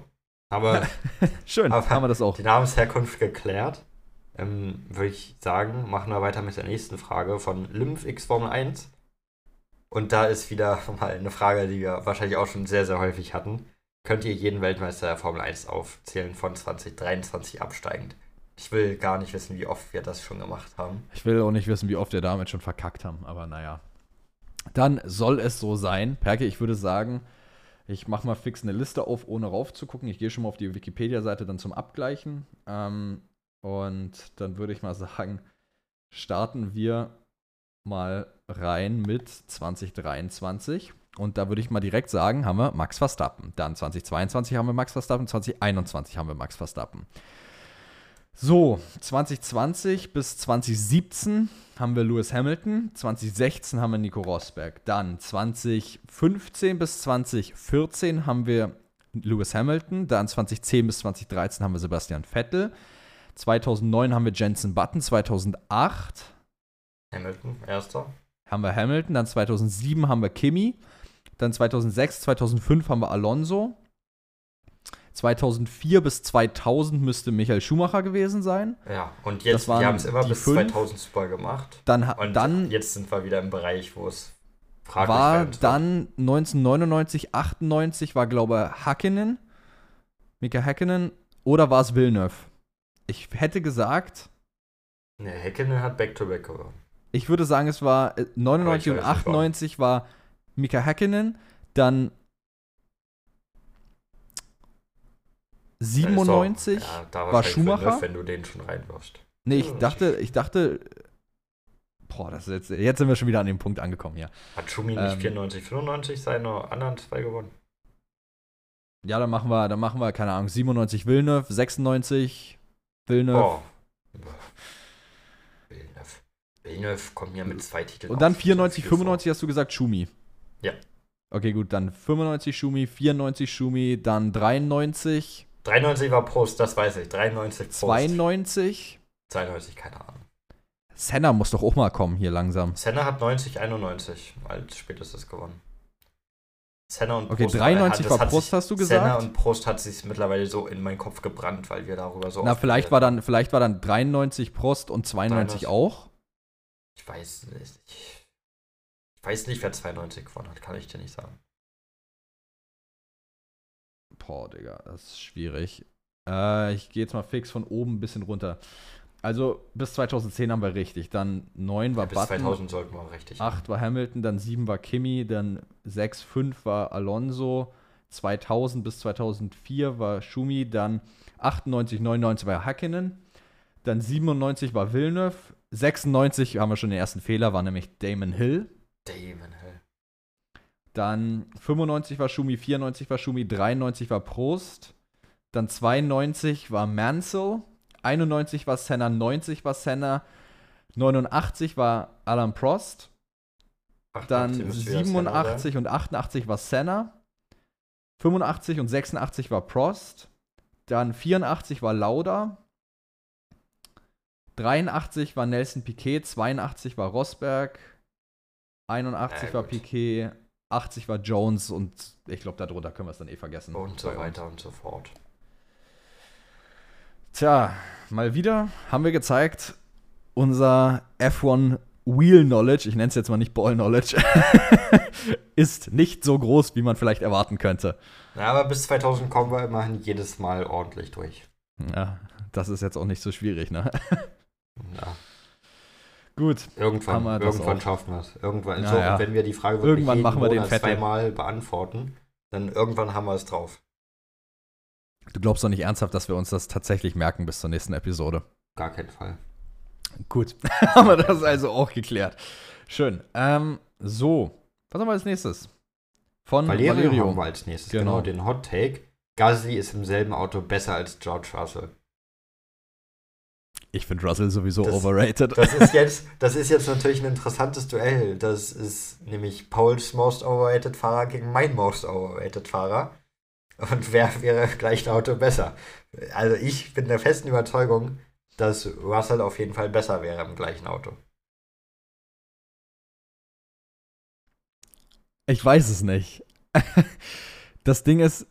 aber. Schön, aber haben wir das auch. Die Namensherkunft geklärt. Ähm, Würde ich sagen, machen wir weiter mit der nächsten Frage von LymphX Formel 1. Und da ist wieder mal eine Frage, die wir wahrscheinlich auch schon sehr, sehr häufig hatten. Könnt ihr jeden Weltmeister der Formel 1 aufzählen von 2023 absteigend? Ich will gar nicht wissen, wie oft wir das schon gemacht haben. Ich will auch nicht wissen, wie oft wir damit schon verkackt haben, aber naja. Dann soll es so sein. Perke, ich würde sagen, ich mache mal fix eine Liste auf, ohne raufzugucken. Ich gehe schon mal auf die Wikipedia-Seite dann zum Abgleichen. Ähm, und dann würde ich mal sagen, starten wir mal rein mit 2023. Und da würde ich mal direkt sagen, haben wir Max Verstappen. Dann 2022 haben wir Max Verstappen, 2021 haben wir Max Verstappen. So, 2020 bis 2017 haben wir Lewis Hamilton, 2016 haben wir Nico Rosberg. Dann 2015 bis 2014 haben wir Lewis Hamilton, dann 2010 bis 2013 haben wir Sebastian Vettel, 2009 haben wir Jensen Button, 2008 Hamilton, erster. haben wir Hamilton, dann 2007 haben wir Kimi, dann 2006, 2005 haben wir Alonso, 2004 bis 2000 müsste Michael Schumacher gewesen sein. Ja, und jetzt, wir haben es immer bis fünf. 2000 super gemacht. Dann, Und dann jetzt sind wir wieder im Bereich, wo es fraglich war dann 1999, 98 war glaube ich Hakkinen, Mika Hakkinen oder war es Villeneuve? Ich hätte gesagt, Ne, Häkkinen hat Back-to-Back gewonnen. ich würde sagen, es war äh, 99 und Aber ich weiß nicht, warum. 98 war Mika Hakkinen, dann 97. Ist doch- ja, war Schumacher? Villeneuve, wenn du den schon reinwirfst. Nee, ich Ja, dachte, ich dachte, boah, das ist jetzt, jetzt sind wir schon wieder an dem Punkt angekommen hier. Hat Schumi nicht Ähm. 94, 95 seine anderen zwei gewonnen? Ja, dann machen wir, dann machen wir, keine Ahnung, 97 Villeneuve, 96 Villeneuve. Boah. Villeneuve. Villeneuve kommt ja mit zwei Titeln. Und dann auf. 94, Das ist 95 hast du gesagt Schumi. Ja. Okay, gut, dann 95 Schumi, 94 Schumi, dann 93, 93 war Prost, das weiß ich. 93 Prost. 92. 92, keine Ahnung. Senna muss doch auch mal kommen hier langsam. Senna hat 90, 91 als spätestes gewonnen. Senna und Okay, Prost. 93 das war hat Prost, sich, hast du Senna gesagt? und Prost hat sich mittlerweile so in meinen Kopf gebrannt, weil wir darüber so Na, vielleicht war dann, vielleicht war dann 93 Prost und 92 93. auch. Ich weiß nicht. Ich weiß nicht, wer 92 gewonnen hat, kann ich dir nicht sagen. Boah, Digga, das ist schwierig. Äh, ich gehe jetzt mal fix von oben ein bisschen runter. Also bis 2010 haben wir richtig. Dann 9 war Bis Button, 2000 sollten wir richtig. 8 war Hamilton, dann 7 war Kimi, dann 6, 5 war Alonso, 2000 bis 2004 war Schumi, dann 98, 99 war Hakkinen, dann 97 war Villeneuve, 96 haben wir schon den ersten Fehler, war nämlich Damon Hill. Damon Hill. Dann 95 war Schumi, 94 war Schumi, 93 war Prost. Dann 92 war Mansell, 91 war Senna, 90 war Senna, 89 war Alan Prost. 88 Dann müsste wieder Senna 87 und 88 war Senna. 85 und 86 war Prost. Dann 84 war Lauda. 83 war Nelson Piquet. 82 war Rosberg. 81 Ja, war. Piquet. 80 war Jones und ich glaube, darunter können wir es dann eh vergessen. Und so weiter und so fort. Tja, mal wieder haben wir gezeigt, unser F1 Wheel Knowledge, ich nenne es jetzt mal nicht Ball Knowledge, ist nicht so groß, wie man vielleicht erwarten könnte. Ja, aber bis 2000 kommen wir immerhin jedes Mal ordentlich durch. Ja, das ist jetzt auch nicht so schwierig, ne? Ja, Gut, irgendwann, wir irgendwann schaffen wir es. Irgendwann, Ja, so, ja. und wenn wir die Frage wirklich Irgendwann machen wir den Monat zweimal beantworten, dann irgendwann haben wir es drauf. du glaubst doch nicht ernsthaft, dass wir uns das tatsächlich merken bis zur nächsten Episode. Gar keinen Fall. Gut, haben wir das also auch geklärt. Schön. Ähm, so, was haben wir als nächstes? Von Valerio, Valerio. haben wir als nächstes. Genau. Genau. den Hot Take. Gasly ist im selben Auto besser als George Russell. Ich finde Russell sowieso Das- overrated. Das ist jetzt, das ist jetzt natürlich ein interessantes Duell. Das ist nämlich Pauls Most Overrated Fahrer gegen mein Most Overrated Fahrer. Und wer wäre gleich ein Auto besser? Also ich bin der festen Überzeugung, dass Russell auf jeden Fall besser wäre im gleichen Auto. Ich weiß es nicht. Das Ding ist,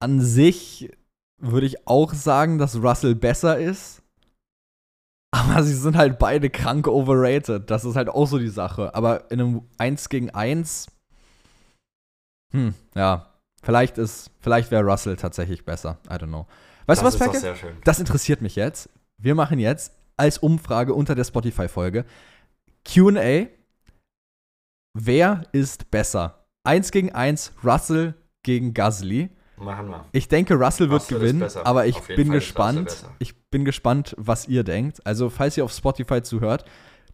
an sich würde ich auch sagen, dass Russell besser ist. Aber sie sind halt beide krank overrated. Das ist halt auch so die Sache. Aber in einem 1 gegen 1, hm, ja, vielleicht ist, vielleicht wäre Russell tatsächlich besser. I don't know. Weißt das du was, schön. Das interessiert mich jetzt. Wir machen jetzt als Umfrage unter der Spotify-Folge QA. Wer ist besser? Eins gegen eins, Russell gegen Gasly. Machen wir. Ich denke, Russell wird Russell gewinnen, aber ich bin Fall gespannt. Ich bin gespannt, was ihr denkt. Also, falls ihr auf Spotify zuhört,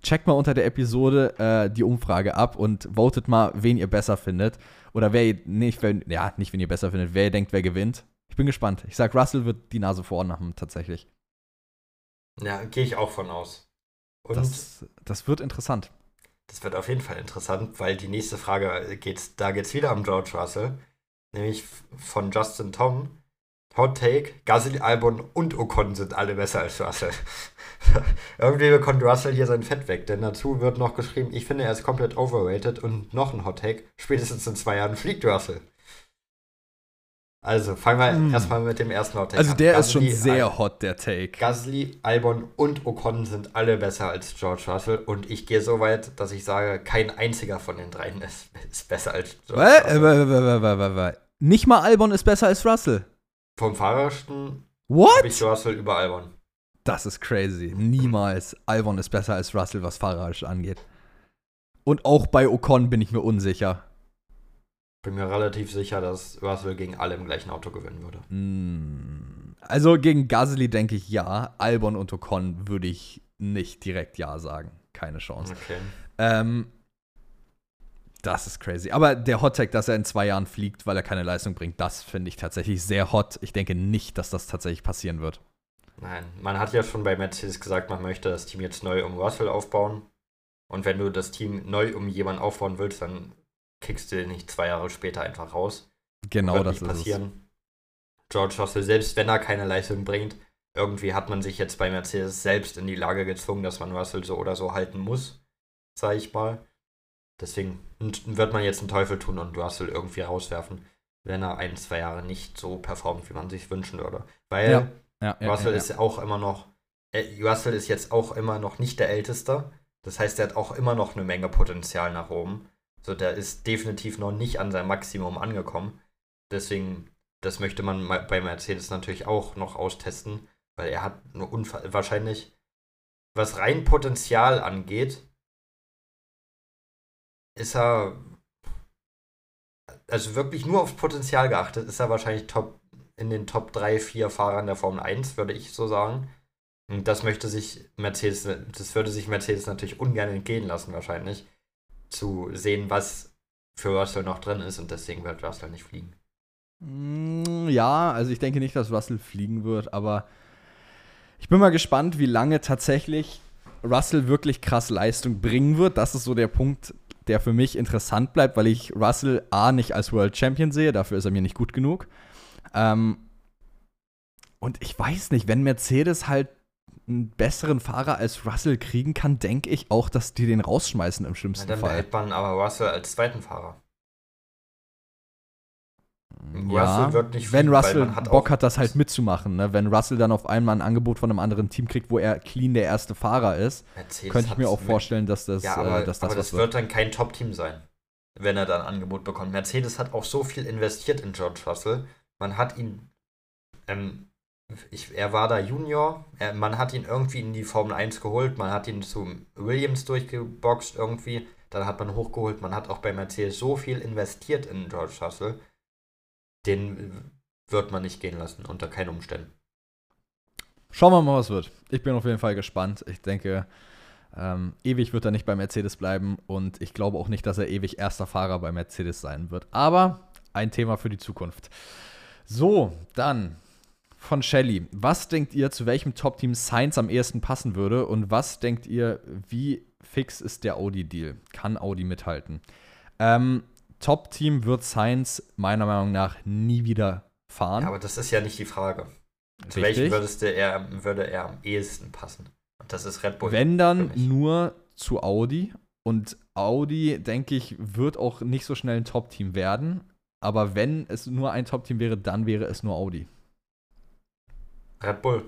checkt mal unter der Episode äh, die Umfrage ab und votet mal, wen ihr besser findet. Oder wer ihr nicht, wenn, ja, nicht wen ihr besser findet, wer ihr denkt, wer gewinnt. Ich bin gespannt. Ich sag, Russell wird die Nase vorn haben, tatsächlich. Ja, gehe ich auch von aus. Und das, das wird interessant. Das wird auf jeden Fall interessant, weil die nächste Frage geht, da geht es wieder um George Russell, nämlich von Justin Tom. Hot Take, Gasly, Albon und Ocon sind alle besser als Russell. Irgendwie bekommt Russell hier sein Fett weg, denn dazu wird noch geschrieben, ich finde, er ist komplett overrated und noch ein Hot Take, spätestens in zwei Jahren fliegt Russell. Also, fangen wir hm. erstmal mit dem ersten Hot Take also an. Also, der Gasly, ist schon sehr Al hot, der Take. Gasly, Albon und Ocon sind alle besser als George Russell. Und ich gehe so weit, dass ich sage, kein einziger von den dreien ist, ist besser als George Russell. Nicht mal Albon ist besser als Russell. Vom Fahrersten habe ich Russell über Albon. Das ist crazy. Niemals. Albon ist besser als Russell, was Fahrerisch angeht. Und auch bei Ocon bin ich mir unsicher bin mir relativ sicher, dass Russell gegen alle im gleichen Auto gewinnen würde. Hm. Also gegen Gasly denke ich ja. Albon und Ocon würde ich nicht direkt ja sagen. Keine Chance. Okay. Ähm, das ist crazy. Aber der Hot-Tag, dass er in zwei Jahren fliegt, weil er keine Leistung bringt, das finde ich tatsächlich sehr hot. Ich denke nicht, dass das tatsächlich passieren wird. Nein, man hat ja schon bei Mercedes gesagt, man möchte das Team jetzt neu um Russell aufbauen. Und wenn du das Team neu um jemanden aufbauen willst, dann kickst du nicht zwei Jahre später einfach raus. Genau, Wird das nicht passieren. Ist es. George Russell, selbst wenn er keine Leistung bringt, irgendwie hat man sich jetzt bei Mercedes selbst in die Lage gezwungen, dass man Russell so oder so halten muss, sag ich mal. Deswegen wird man jetzt einen Teufel tun und Russell irgendwie rauswerfen, wenn er ein, zwei Jahre nicht so performt, wie man sich wünschen würde. Weil ja, ja, ja, Russell ist auch immer noch, äh, Russell ist jetzt auch immer noch nicht der Älteste. Das heißt, er hat auch immer noch eine Menge Potenzial nach oben. So, der ist definitiv noch nicht an sein Maximum angekommen. Deswegen, das möchte man bei Mercedes natürlich auch noch austesten, weil er hat eine wahrscheinlich, was rein Potenzial angeht, ist er, also wirklich nur aufs Potenzial geachtet, ist er wahrscheinlich top, in den Top 3, 4 Fahrern der Formel 1, würde ich so sagen. Und das möchte sich Mercedes, das würde sich Mercedes natürlich ungern entgehen lassen, wahrscheinlich zu sehen, was für Russell noch drin ist und deswegen wird Russell nicht fliegen. Mm, ja, also ich denke nicht, dass Russell fliegen wird, aber ich bin mal gespannt, wie lange tatsächlich Russell wirklich krass Leistung bringen wird. Das ist so der Punkt, der für mich interessant bleibt, weil ich Russell A nicht als World Champion sehe, dafür ist er mir nicht gut genug. Ähm, und ich weiß nicht, wenn Mercedes halt einen besseren Fahrer als Russell kriegen kann, denke ich auch, dass die den rausschmeißen im schlimmsten ja, dann Fall. Dann man aber Russell als zweiten Fahrer. Ja, Russell wird nicht wenn Russell hat Bock hat, das halt mitzumachen. Ne? Wenn Russell dann auf einmal ein Angebot von einem anderen Team kriegt, wo er clean der erste Fahrer ist, Mercedes könnte ich mir auch vorstellen, dass das, ja, aber, äh, dass das, aber das wird. wird dann kein Top-Team sein, wenn er dann ein Angebot bekommt. Mercedes hat auch so viel investiert in George Russell. Man hat ihn ähm, ich, er war da Junior, er, man hat ihn irgendwie in die Formel 1 geholt, man hat ihn zu Williams durchgeboxt irgendwie, dann hat man hochgeholt, man hat auch bei Mercedes so viel investiert in George Russell, den wird man nicht gehen lassen, unter keinen Umständen. Schauen wir mal, was wird. Ich bin auf jeden Fall gespannt. Ich denke, ähm, ewig wird er nicht bei Mercedes bleiben und ich glaube auch nicht, dass er ewig erster Fahrer bei Mercedes sein wird. Aber ein Thema für die Zukunft. So, dann von Shelly. Was denkt ihr, zu welchem Top-Team Science am ehesten passen würde? Und was denkt ihr, wie fix ist der Audi-Deal? Kann Audi mithalten? Ähm, Top-Team wird Science meiner Meinung nach nie wieder fahren. Ja, aber das ist ja nicht die Frage. Zu Richtig. welchem er, würde er am ehesten passen? Und das ist Red Bull. Wenn dann nur zu Audi. Und Audi, denke ich, wird auch nicht so schnell ein Top-Team werden. Aber wenn es nur ein Top-Team wäre, dann wäre es nur Audi. Red Bull.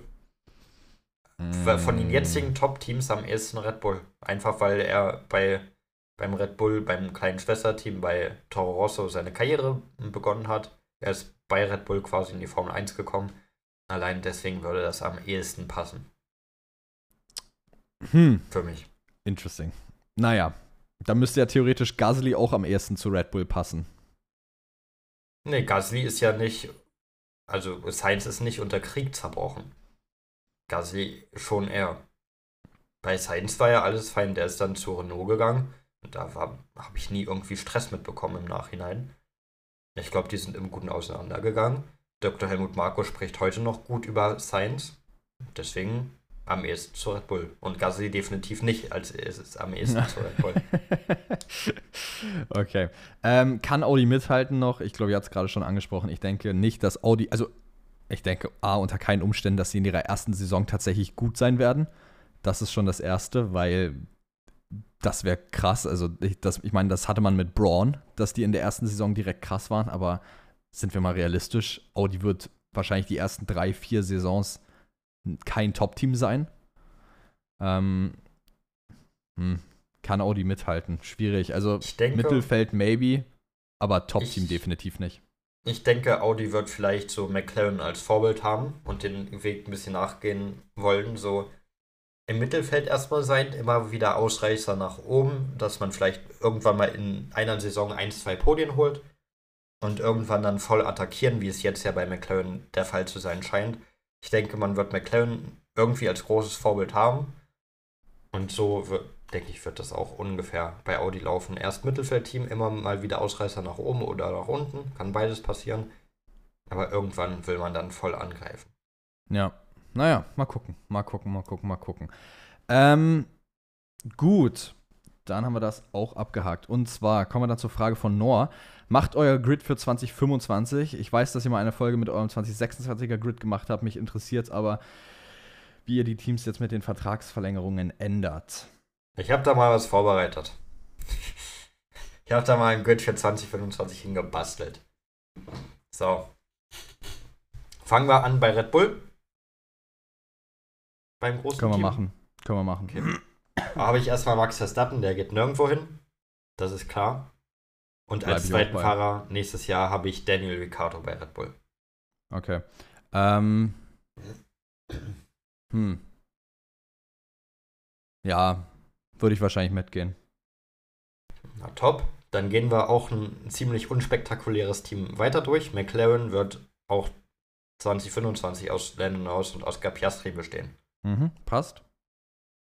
Mm. Von den jetzigen Top-Teams am ehesten Red Bull. Einfach weil er bei, beim Red Bull, beim kleinen Schwesterteam bei Toro Rosso seine Karriere begonnen hat. Er ist bei Red Bull quasi in die Formel 1 gekommen. Allein deswegen würde das am ehesten passen. Hm. Für mich. Interesting. Naja, da müsste ja theoretisch Gasly auch am ehesten zu Red Bull passen. Nee, Gasly ist ja nicht also Sainz ist nicht unter Krieg zerbrochen. Gasly schon eher. Bei Sainz war ja alles fein, der ist dann zu Renault gegangen. Und da habe ich nie irgendwie Stress mitbekommen im Nachhinein. Ich glaube, die sind im Guten auseinandergegangen. Dr. Helmut Marko spricht heute noch gut über Sainz. Deswegen am ehesten zu Red Bull. Und Gasly definitiv nicht als ist am ehesten zu Red Bull. okay. Ähm, kann Audi mithalten noch? Ich glaube, ihr habt es gerade schon angesprochen. Ich denke nicht, dass Audi, also ich denke, A, unter keinen Umständen, dass sie in ihrer ersten Saison tatsächlich gut sein werden. Das ist schon das Erste, weil das wäre krass. Also, ich, ich meine, das hatte man mit Braun, dass die in der ersten Saison direkt krass waren, aber sind wir mal realistisch, Audi wird wahrscheinlich die ersten drei, vier Saisons kein Top-Team sein. Ähm, hm, kann Audi mithalten. Schwierig. Also denke, Mittelfeld maybe, aber Top-Team definitiv nicht. Ich denke, Audi wird vielleicht so McLaren als Vorbild haben und den Weg ein bisschen nachgehen wollen. So im Mittelfeld erstmal sein, immer wieder Ausreißer nach oben, dass man vielleicht irgendwann mal in einer Saison ein, zwei Podien holt und irgendwann dann voll attackieren, wie es jetzt ja bei McLaren der Fall zu sein scheint. Ich denke, man wird McLaren irgendwie als großes Vorbild haben. Und so wird, denke ich, wird das auch ungefähr bei Audi laufen. Erst Mittelfeldteam, immer mal wieder Ausreißer nach oben oder nach unten. Kann beides passieren. Aber irgendwann will man dann voll angreifen. Ja. Naja, mal gucken. Mal gucken, mal gucken, mal gucken. Ähm, gut. Dann haben wir das auch abgehakt. Und zwar kommen wir dann zur Frage von Noah. Macht euer Grid für 2025. Ich weiß, dass ihr mal eine Folge mit eurem 2026er Grid gemacht habt. Mich interessiert aber, wie ihr die Teams jetzt mit den Vertragsverlängerungen ändert. Ich habe da mal was vorbereitet. Ich habe da mal ein Grid für 2025 hingebastelt. So. Fangen wir an bei Red Bull. Beim großen Können wir machen. Können wir machen. Okay. Da habe ich erstmal Max Verstappen, der geht nirgendwo hin. Das ist klar. Und als zweiten Fahrer nächstes Jahr habe ich Daniel Ricciardo bei Red Bull. Okay. Ähm. Hm. Ja, würde ich wahrscheinlich mitgehen. Na top. Dann gehen wir auch ein ziemlich unspektakuläres Team weiter durch. McLaren wird auch 2025 aus Lennon aus und Oscar Piastri bestehen. Mhm, passt.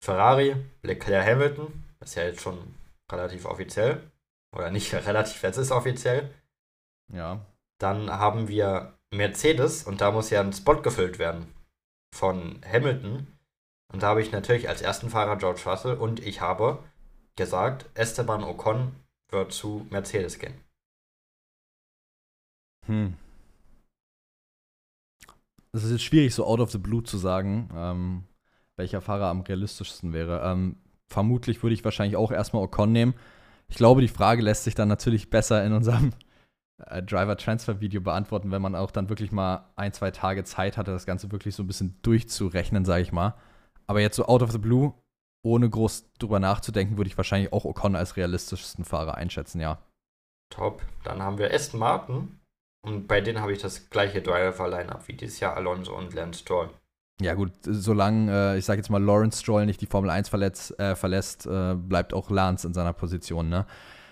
Ferrari, Leclerc Hamilton, ist ja jetzt schon relativ offiziell. Oder nicht relativ, jetzt ist offiziell. Ja. Dann haben wir Mercedes und da muss ja ein Spot gefüllt werden von Hamilton. Und da habe ich natürlich als ersten Fahrer George Russell und ich habe gesagt, Esteban Ocon wird zu Mercedes gehen. Hm. Es ist jetzt schwierig, so out of the blue zu sagen, ähm, welcher Fahrer am realistischsten wäre. Ähm, vermutlich würde ich wahrscheinlich auch erstmal Ocon nehmen. Ich glaube, die Frage lässt sich dann natürlich besser in unserem äh, Driver-Transfer-Video beantworten, wenn man auch dann wirklich mal ein, zwei Tage Zeit hatte, das Ganze wirklich so ein bisschen durchzurechnen, sage ich mal. Aber jetzt so out of the blue, ohne groß drüber nachzudenken, würde ich wahrscheinlich auch Ocon als realistischsten Fahrer einschätzen, ja. Top. Dann haben wir Aston Martin. Und bei denen habe ich das gleiche Driver-Line-Up wie dieses Jahr Alonso und Lance Stroll. Ja, gut, solange, äh, ich sage jetzt mal, Lawrence Stroll nicht die Formel 1 verletzt, äh, verlässt, äh, bleibt auch Lance in seiner Position, ne?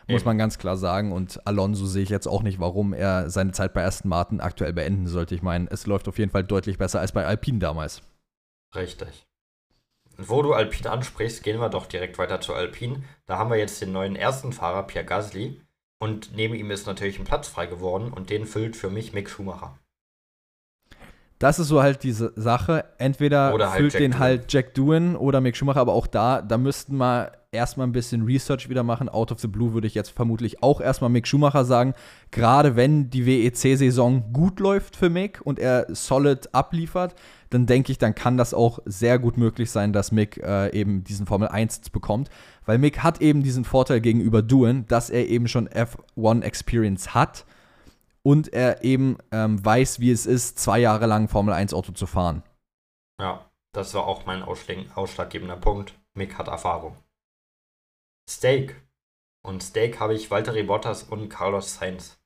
Muss Eben. man ganz klar sagen. Und Alonso sehe ich jetzt auch nicht, warum er seine Zeit bei Aston Martin aktuell beenden sollte. Ich meine, es läuft auf jeden Fall deutlich besser als bei Alpine damals. Richtig. Wo du Alpine ansprichst, gehen wir doch direkt weiter zu Alpine. Da haben wir jetzt den neuen ersten Fahrer, Pierre Gasly. Und neben ihm ist natürlich ein Platz frei geworden und den füllt für mich Mick Schumacher das ist so halt diese Sache. Entweder halt füllt Jack den Doohan. halt Jack Doohan oder Mick Schumacher, aber auch da, da müssten wir erstmal ein bisschen Research wieder machen. Out of the Blue würde ich jetzt vermutlich auch erstmal Mick Schumacher sagen. Gerade wenn die WEC-Saison gut läuft für Mick und er solid abliefert, dann denke ich, dann kann das auch sehr gut möglich sein, dass Mick äh, eben diesen Formel 1 bekommt. Weil Mick hat eben diesen Vorteil gegenüber Doohan, dass er eben schon F1 Experience hat und er eben ähm, weiß, wie es ist, zwei Jahre lang Formel 1 Auto zu fahren. Ja, das war auch mein ausschlaggebender Punkt. Mick hat Erfahrung. Steak. Und Steak habe ich Walter Bottas und Carlos Sainz.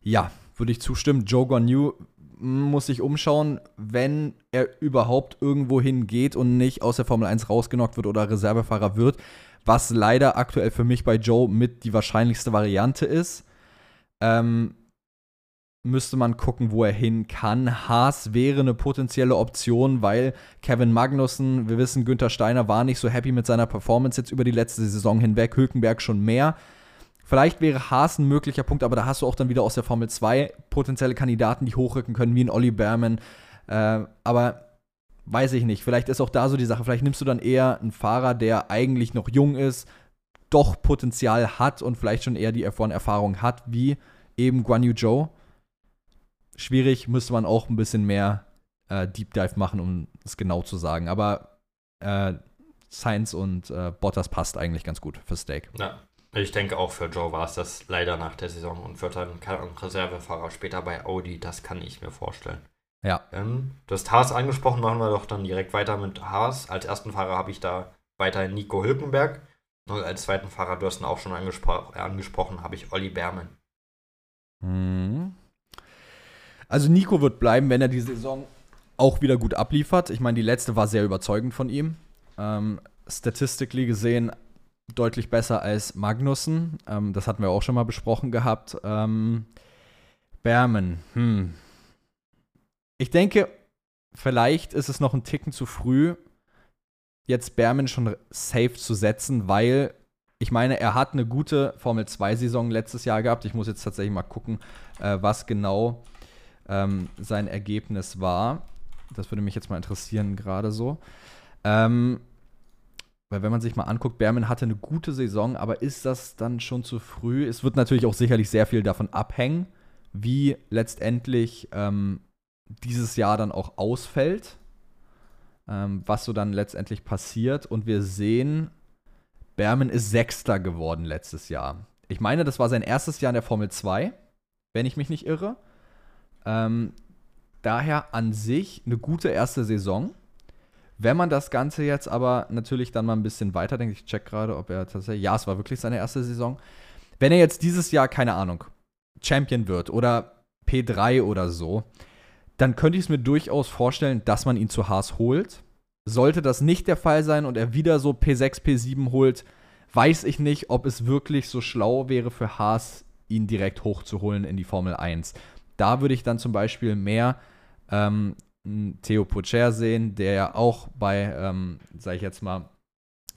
Ja, würde ich zustimmen. Joe Gornew muss sich umschauen, wenn er überhaupt irgendwo hingeht und nicht aus der Formel 1 rausgenockt wird oder Reservefahrer wird, was leider aktuell für mich bei Joe mit die wahrscheinlichste Variante ist. Ähm, müsste man gucken, wo er hin kann. Haas wäre eine potenzielle Option, weil Kevin Magnussen, wir wissen, Günther Steiner war nicht so happy mit seiner Performance jetzt über die letzte Saison hinweg, Hülkenberg schon mehr. Vielleicht wäre Haas ein möglicher Punkt, aber da hast du auch dann wieder aus der Formel 2 potenzielle Kandidaten, die hochrücken können, wie ein Olli Berman. Äh, aber weiß ich nicht. Vielleicht ist auch da so die Sache, vielleicht nimmst du dann eher einen Fahrer, der eigentlich noch jung ist, doch Potenzial hat und vielleicht schon eher die F1-Erfahrung hat, wie eben Guan Yu Zhou. Schwierig, müsste man auch ein bisschen mehr äh, Deep Dive machen, um es genau zu sagen. Aber äh, Sainz und äh, Bottas passt eigentlich ganz gut für Steak. Ja, ich denke auch für Joe war es das leider nach der Saison und wird dann kein Reservefahrer später bei Audi, das kann ich mir vorstellen. Ja. Ähm, du hast Haas angesprochen, machen wir doch dann direkt weiter mit Haas. Als ersten Fahrer habe ich da weiterhin Nico Hülkenberg. Und als zweiten Fahrer, du hast ihn auch schon angespro angesprochen, habe ich Olli Berman. Mhm. Also Nico wird bleiben, wenn er die Saison auch wieder gut abliefert. Ich meine, die letzte war sehr überzeugend von ihm. Ähm, statistically gesehen deutlich besser als Magnussen. Ähm, das hatten wir auch schon mal besprochen gehabt. Ähm, Berman, hm. Ich denke, vielleicht ist es noch ein Ticken zu früh, jetzt Berman schon safe zu setzen, weil ich meine, er hat eine gute Formel 2-Saison letztes Jahr gehabt. Ich muss jetzt tatsächlich mal gucken, äh, was genau ähm, sein Ergebnis war. Das würde mich jetzt mal interessieren, gerade so. Ähm, weil wenn man sich mal anguckt, Berman hatte eine gute Saison, aber ist das dann schon zu früh? Es wird natürlich auch sicherlich sehr viel davon abhängen, wie letztendlich ähm, dieses Jahr dann auch ausfällt, ähm, was so dann letztendlich passiert. Und wir sehen, Berman ist Sechster geworden letztes Jahr. Ich meine, das war sein erstes Jahr in der Formel 2, wenn ich mich nicht irre. Ähm, daher an sich eine gute erste Saison. Wenn man das Ganze jetzt aber natürlich dann mal ein bisschen weiterdenkt, ich check gerade, ob er tatsächlich, ja, es war wirklich seine erste Saison. Wenn er jetzt dieses Jahr, keine Ahnung, Champion wird oder P3 oder so, dann könnte ich es mir durchaus vorstellen, dass man ihn zu Haas holt. Sollte das nicht der Fall sein und er wieder so P6, P7 holt, weiß ich nicht, ob es wirklich so schlau wäre für Haas, ihn direkt hochzuholen in die Formel 1. Da würde ich dann zum Beispiel mehr ähm, Theo Pocher sehen, der ja auch bei, ähm, sag ich jetzt mal,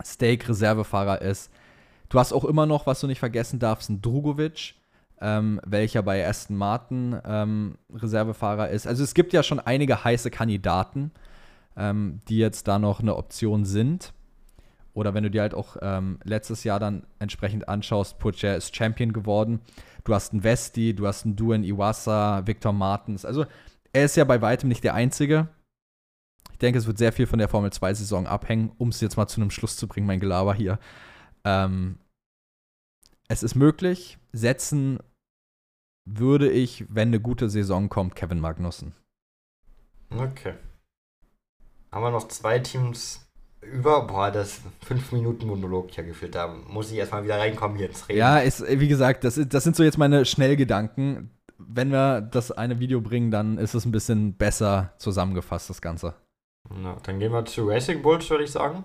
Steak-Reservefahrer ist. Du hast auch immer noch, was du nicht vergessen darfst, einen Drugovic, ähm, welcher bei Aston Martin ähm, Reservefahrer ist. Also es gibt ja schon einige heiße Kandidaten, ähm, die jetzt da noch eine Option sind. Oder wenn du dir halt auch ähm, letztes Jahr dann entsprechend anschaust, Pocher ist Champion geworden. Du hast einen Vesti, du hast einen Duen Iwasa, Victor Martens. Also er ist ja bei weitem nicht der Einzige. Ich denke, es wird sehr viel von der Formel 2-Saison abhängen, um es jetzt mal zu einem Schluss zu bringen, mein Gelaber hier. Ähm, es ist möglich, setzen würde ich, wenn eine gute Saison kommt, Kevin Magnussen. Okay. Haben wir noch zwei Teams über, boah, das 5-Minuten-Monolog ja gefühlt. Da muss ich erstmal wieder reinkommen hier ins Reden. Ja, ist, wie gesagt, das, das sind so jetzt meine Schnellgedanken wenn wir das eine Video bringen, dann ist es ein bisschen besser zusammengefasst, das Ganze. Na, dann gehen wir zu Racing Bulls, würde ich sagen.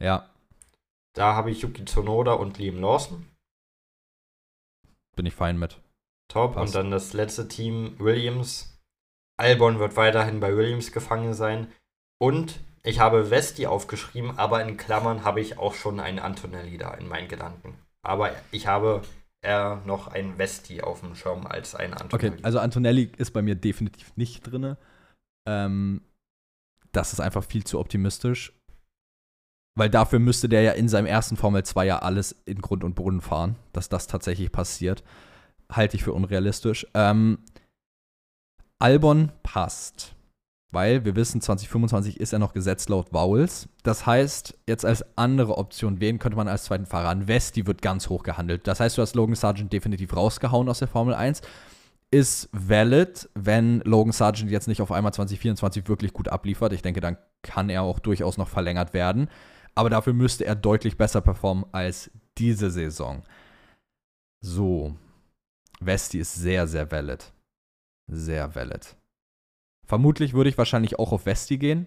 Ja. Da habe ich Yuki Tsunoda und Liam Lawson. Bin ich fein mit. Top. Passt. Und dann das letzte Team, Williams. Albon wird weiterhin bei Williams gefangen sein. Und ich habe Vesti aufgeschrieben, aber in Klammern habe ich auch schon einen Antonelli da in meinen Gedanken. Aber ich habe er noch ein Vesti auf dem Schirm als ein Antonelli. Okay, also Antonelli ist bei mir definitiv nicht drin. Ähm, das ist einfach viel zu optimistisch. Weil dafür müsste der ja in seinem ersten Formel 2 ja alles in Grund und Boden fahren, dass das tatsächlich passiert. Halte ich für unrealistisch. Ähm, Albon passt weil wir wissen, 2025 ist er noch gesetzt laut Vowels. Das heißt, jetzt als andere Option, wen könnte man als zweiten Fahrer an? Westi wird ganz hoch gehandelt. Das heißt, du hast Logan Sargent definitiv rausgehauen aus der Formel 1. Ist valid, wenn Logan Sargent jetzt nicht auf einmal 2024 wirklich gut abliefert. Ich denke, dann kann er auch durchaus noch verlängert werden. Aber dafür müsste er deutlich besser performen als diese Saison. So. Westi ist sehr, sehr valid. Sehr valid. Vermutlich würde ich wahrscheinlich auch auf Vesti gehen.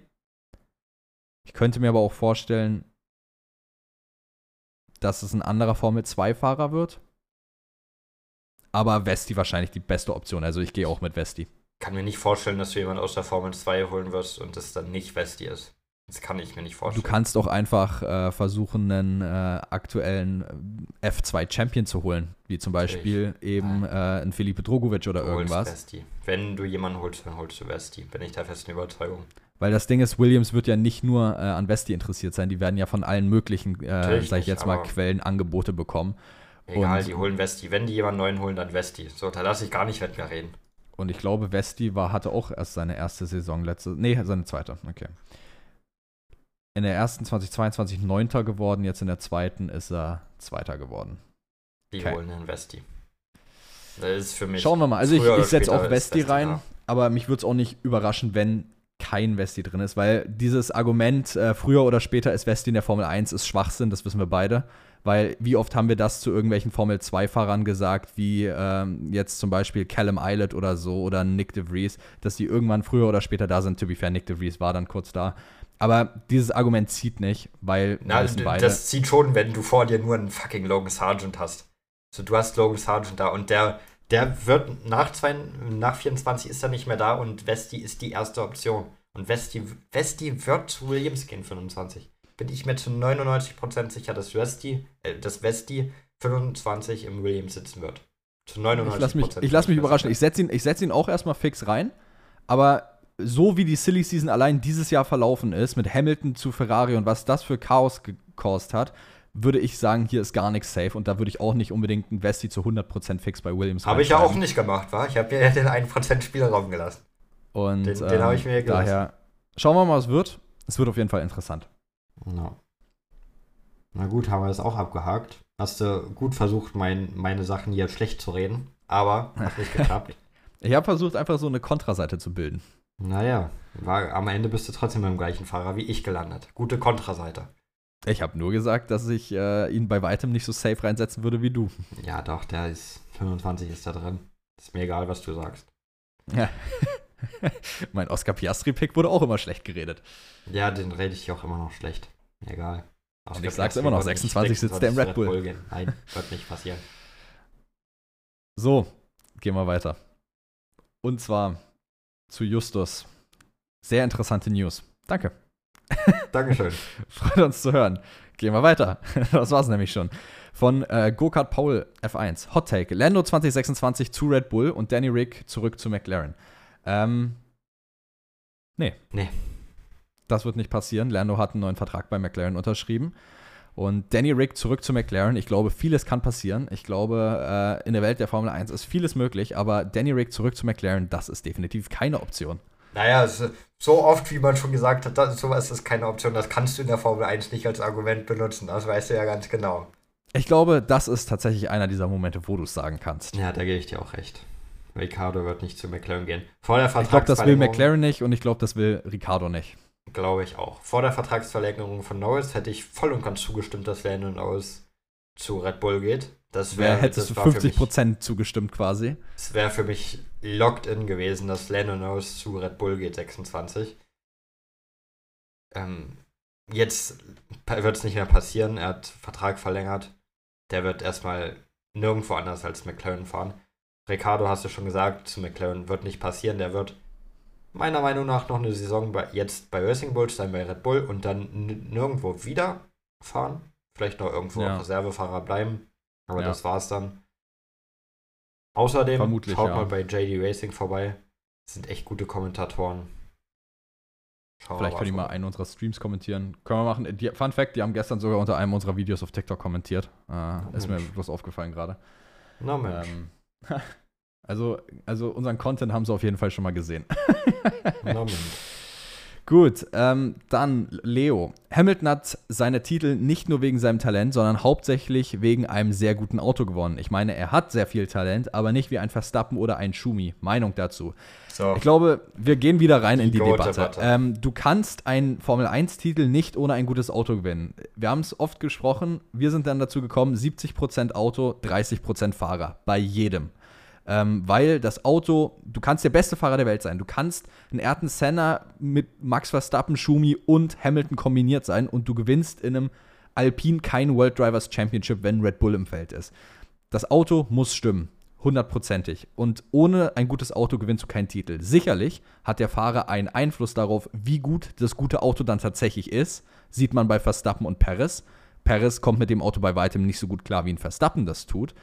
Ich könnte mir aber auch vorstellen, dass es ein anderer Formel 2-Fahrer wird. Aber Vesti wahrscheinlich die beste Option. Also ich gehe auch mit Vesti. Kann mir nicht vorstellen, dass du jemanden aus der Formel 2 holen wirst und das dann nicht Vesti ist. Das kann ich mir nicht vorstellen. Du kannst auch einfach äh, versuchen, einen äh, aktuellen äh, F2-Champion zu holen, wie zum Beispiel Natürlich. eben äh, einen Felipe Drogovic oder du irgendwas. Vesti. Wenn du jemanden holst, dann holst du Vesti. Bin ich der festen Überzeugung. Weil das Ding ist, Williams wird ja nicht nur äh, an Vesti interessiert sein, die werden ja von allen möglichen, äh, sag ich jetzt mal, Quellen Angebote bekommen. Egal, und, die holen Vesti. Wenn die jemanden neuen holen, dann Vesti. So, da lasse ich gar nicht mehr reden. Und ich glaube, Vesti war, hatte auch erst seine erste Saison letzte. Nee, seine zweite. Okay. In der ersten 2022 Neunter geworden, jetzt in der zweiten ist er Zweiter geworden. Die okay. holen einen Vesti. Das ist für mich. Schauen wir mal. Also ich, ich setze auch Vesti rein, da. aber mich würde es auch nicht überraschen, wenn kein Vesti drin ist, weil dieses Argument, äh, früher oder später ist Vesti in der Formel 1, ist Schwachsinn, das wissen wir beide. Weil wie oft haben wir das zu irgendwelchen Formel 2-Fahrern gesagt, wie ähm, jetzt zum Beispiel Callum Eilert oder so oder Nick de Vries, dass die irgendwann früher oder später da sind. To be fair, Nick de Vries war dann kurz da. Aber dieses Argument zieht nicht, weil Na, das zieht schon, wenn du vor dir nur einen fucking Logan Sargent hast. So, du hast Logan Sargent da und der der wird nach, zwei, nach 24 ist er nicht mehr da und Vesti ist die erste Option. Und Vesti, Vesti wird zu Williams gehen, 25. Bin ich mir zu 99% sicher, dass Vesti, äh, dass Vesti 25 im Williams sitzen wird. Zu 99%. Ich lasse mich, ich lass mich überraschen. Ich setze ihn, setz ihn auch erstmal fix rein. Aber so wie die Silly Season allein dieses Jahr verlaufen ist, mit Hamilton zu Ferrari und was das für Chaos gekost hat, würde ich sagen, hier ist gar nichts safe und da würde ich auch nicht unbedingt einen Vesti zu 100% fix bei Williams Habe ich ja auch nicht gemacht, wa? Ich habe ja den 1% Spielraum gelassen. Und den, den habe ich mir ähm, gelassen. Daher schauen wir mal, was wird. Es wird auf jeden Fall interessant. No. Na gut, haben wir das auch abgehakt. Hast du gut versucht, mein, meine Sachen hier schlecht zu reden, aber hat nicht geklappt. ich habe versucht, einfach so eine Kontraseite zu bilden. Naja, war, am Ende bist du trotzdem beim gleichen Fahrer wie ich gelandet. Gute Kontraseite. Ich habe nur gesagt, dass ich äh, ihn bei weitem nicht so safe reinsetzen würde wie du. Ja, doch, der ist 25 ist da drin. Ist mir egal, was du sagst. Ja. mein Oscar Piastri-Pick wurde auch immer schlecht geredet. Ja, den rede ich auch immer noch schlecht. Egal. Oscar Und ich sag's immer noch, 26 sitzt der im Red Bull. Red Bull Nein, wird nicht passieren. So, gehen wir weiter. Und zwar zu Justus. Sehr interessante News. Danke. Dankeschön. Freut uns zu hören. Gehen wir weiter. Das war's nämlich schon. Von äh, Go-Kart Paul F1. Hot Take. Lando 2026 zu Red Bull und Danny Rick zurück zu McLaren. Ähm, nee. Nee. Das wird nicht passieren. Lando hat einen neuen Vertrag bei McLaren unterschrieben. Und Danny Rick zurück zu McLaren. Ich glaube, vieles kann passieren. Ich glaube, äh, in der Welt der Formel 1 ist vieles möglich, aber Danny Rick zurück zu McLaren, das ist definitiv keine Option. Naja, so oft, wie man schon gesagt hat, das, sowas ist keine Option. Das kannst du in der Formel 1 nicht als Argument benutzen. Das weißt du ja ganz genau. Ich glaube, das ist tatsächlich einer dieser Momente, wo du es sagen kannst. Ja, da gebe ich dir auch recht. Ricardo wird nicht zu McLaren gehen. Vor der ich glaube, das will McLaren nicht und ich glaube, das will Ricardo nicht. Glaube ich auch. Vor der Vertragsverlängerung von Norris hätte ich voll und ganz zugestimmt, dass Lando Norris zu Red Bull geht. Das wäre hättest das du 50 Prozent zugestimmt quasi. Es wäre für mich locked in gewesen, dass Lando Norris zu Red Bull geht 26. Ähm, jetzt wird es nicht mehr passieren. Er hat Vertrag verlängert. Der wird erstmal nirgendwo anders als McLaren fahren. Ricardo hast du schon gesagt, zu McLaren wird nicht passieren. Der wird meiner Meinung nach noch eine Saison bei, jetzt bei Racing Bulls sein, bei Red Bull und dann nirgendwo wieder fahren. Vielleicht noch irgendwo ja. Reservefahrer bleiben. Aber ja. das war's dann. Außerdem Vermutlich, schaut ja. mal bei JD Racing vorbei. Das sind echt gute Kommentatoren. Schauen Vielleicht können die mal einen unserer Streams kommentieren. Können wir machen. Die, Fun Fact, die haben gestern sogar unter einem unserer Videos auf TikTok kommentiert. Äh, oh, ist mir bloß aufgefallen gerade. Na Mensch. Ähm, also, also unseren Content haben sie auf jeden Fall schon mal gesehen. Gut, ähm, dann Leo. Hamilton hat seine Titel nicht nur wegen seinem Talent, sondern hauptsächlich wegen einem sehr guten Auto gewonnen. Ich meine, er hat sehr viel Talent, aber nicht wie ein Verstappen oder ein Schumi. Meinung dazu. So. Ich glaube, wir gehen wieder rein die in die Debatte. Debatte. Ähm, du kannst einen Formel-1-Titel nicht ohne ein gutes Auto gewinnen. Wir haben es oft gesprochen, wir sind dann dazu gekommen, 70% Auto, 30% Fahrer. Bei jedem. Ähm, weil das Auto, du kannst der beste Fahrer der Welt sein. Du kannst ein Ayrton Senna mit Max Verstappen, Schumi und Hamilton kombiniert sein und du gewinnst in einem Alpine kein World Drivers Championship, wenn Red Bull im Feld ist. Das Auto muss stimmen. Hundertprozentig. Und ohne ein gutes Auto gewinnst du keinen Titel. Sicherlich hat der Fahrer einen Einfluss darauf, wie gut das gute Auto dann tatsächlich ist. Sieht man bei Verstappen und Perez. Perez kommt mit dem Auto bei weitem nicht so gut klar, wie ein Verstappen das tut.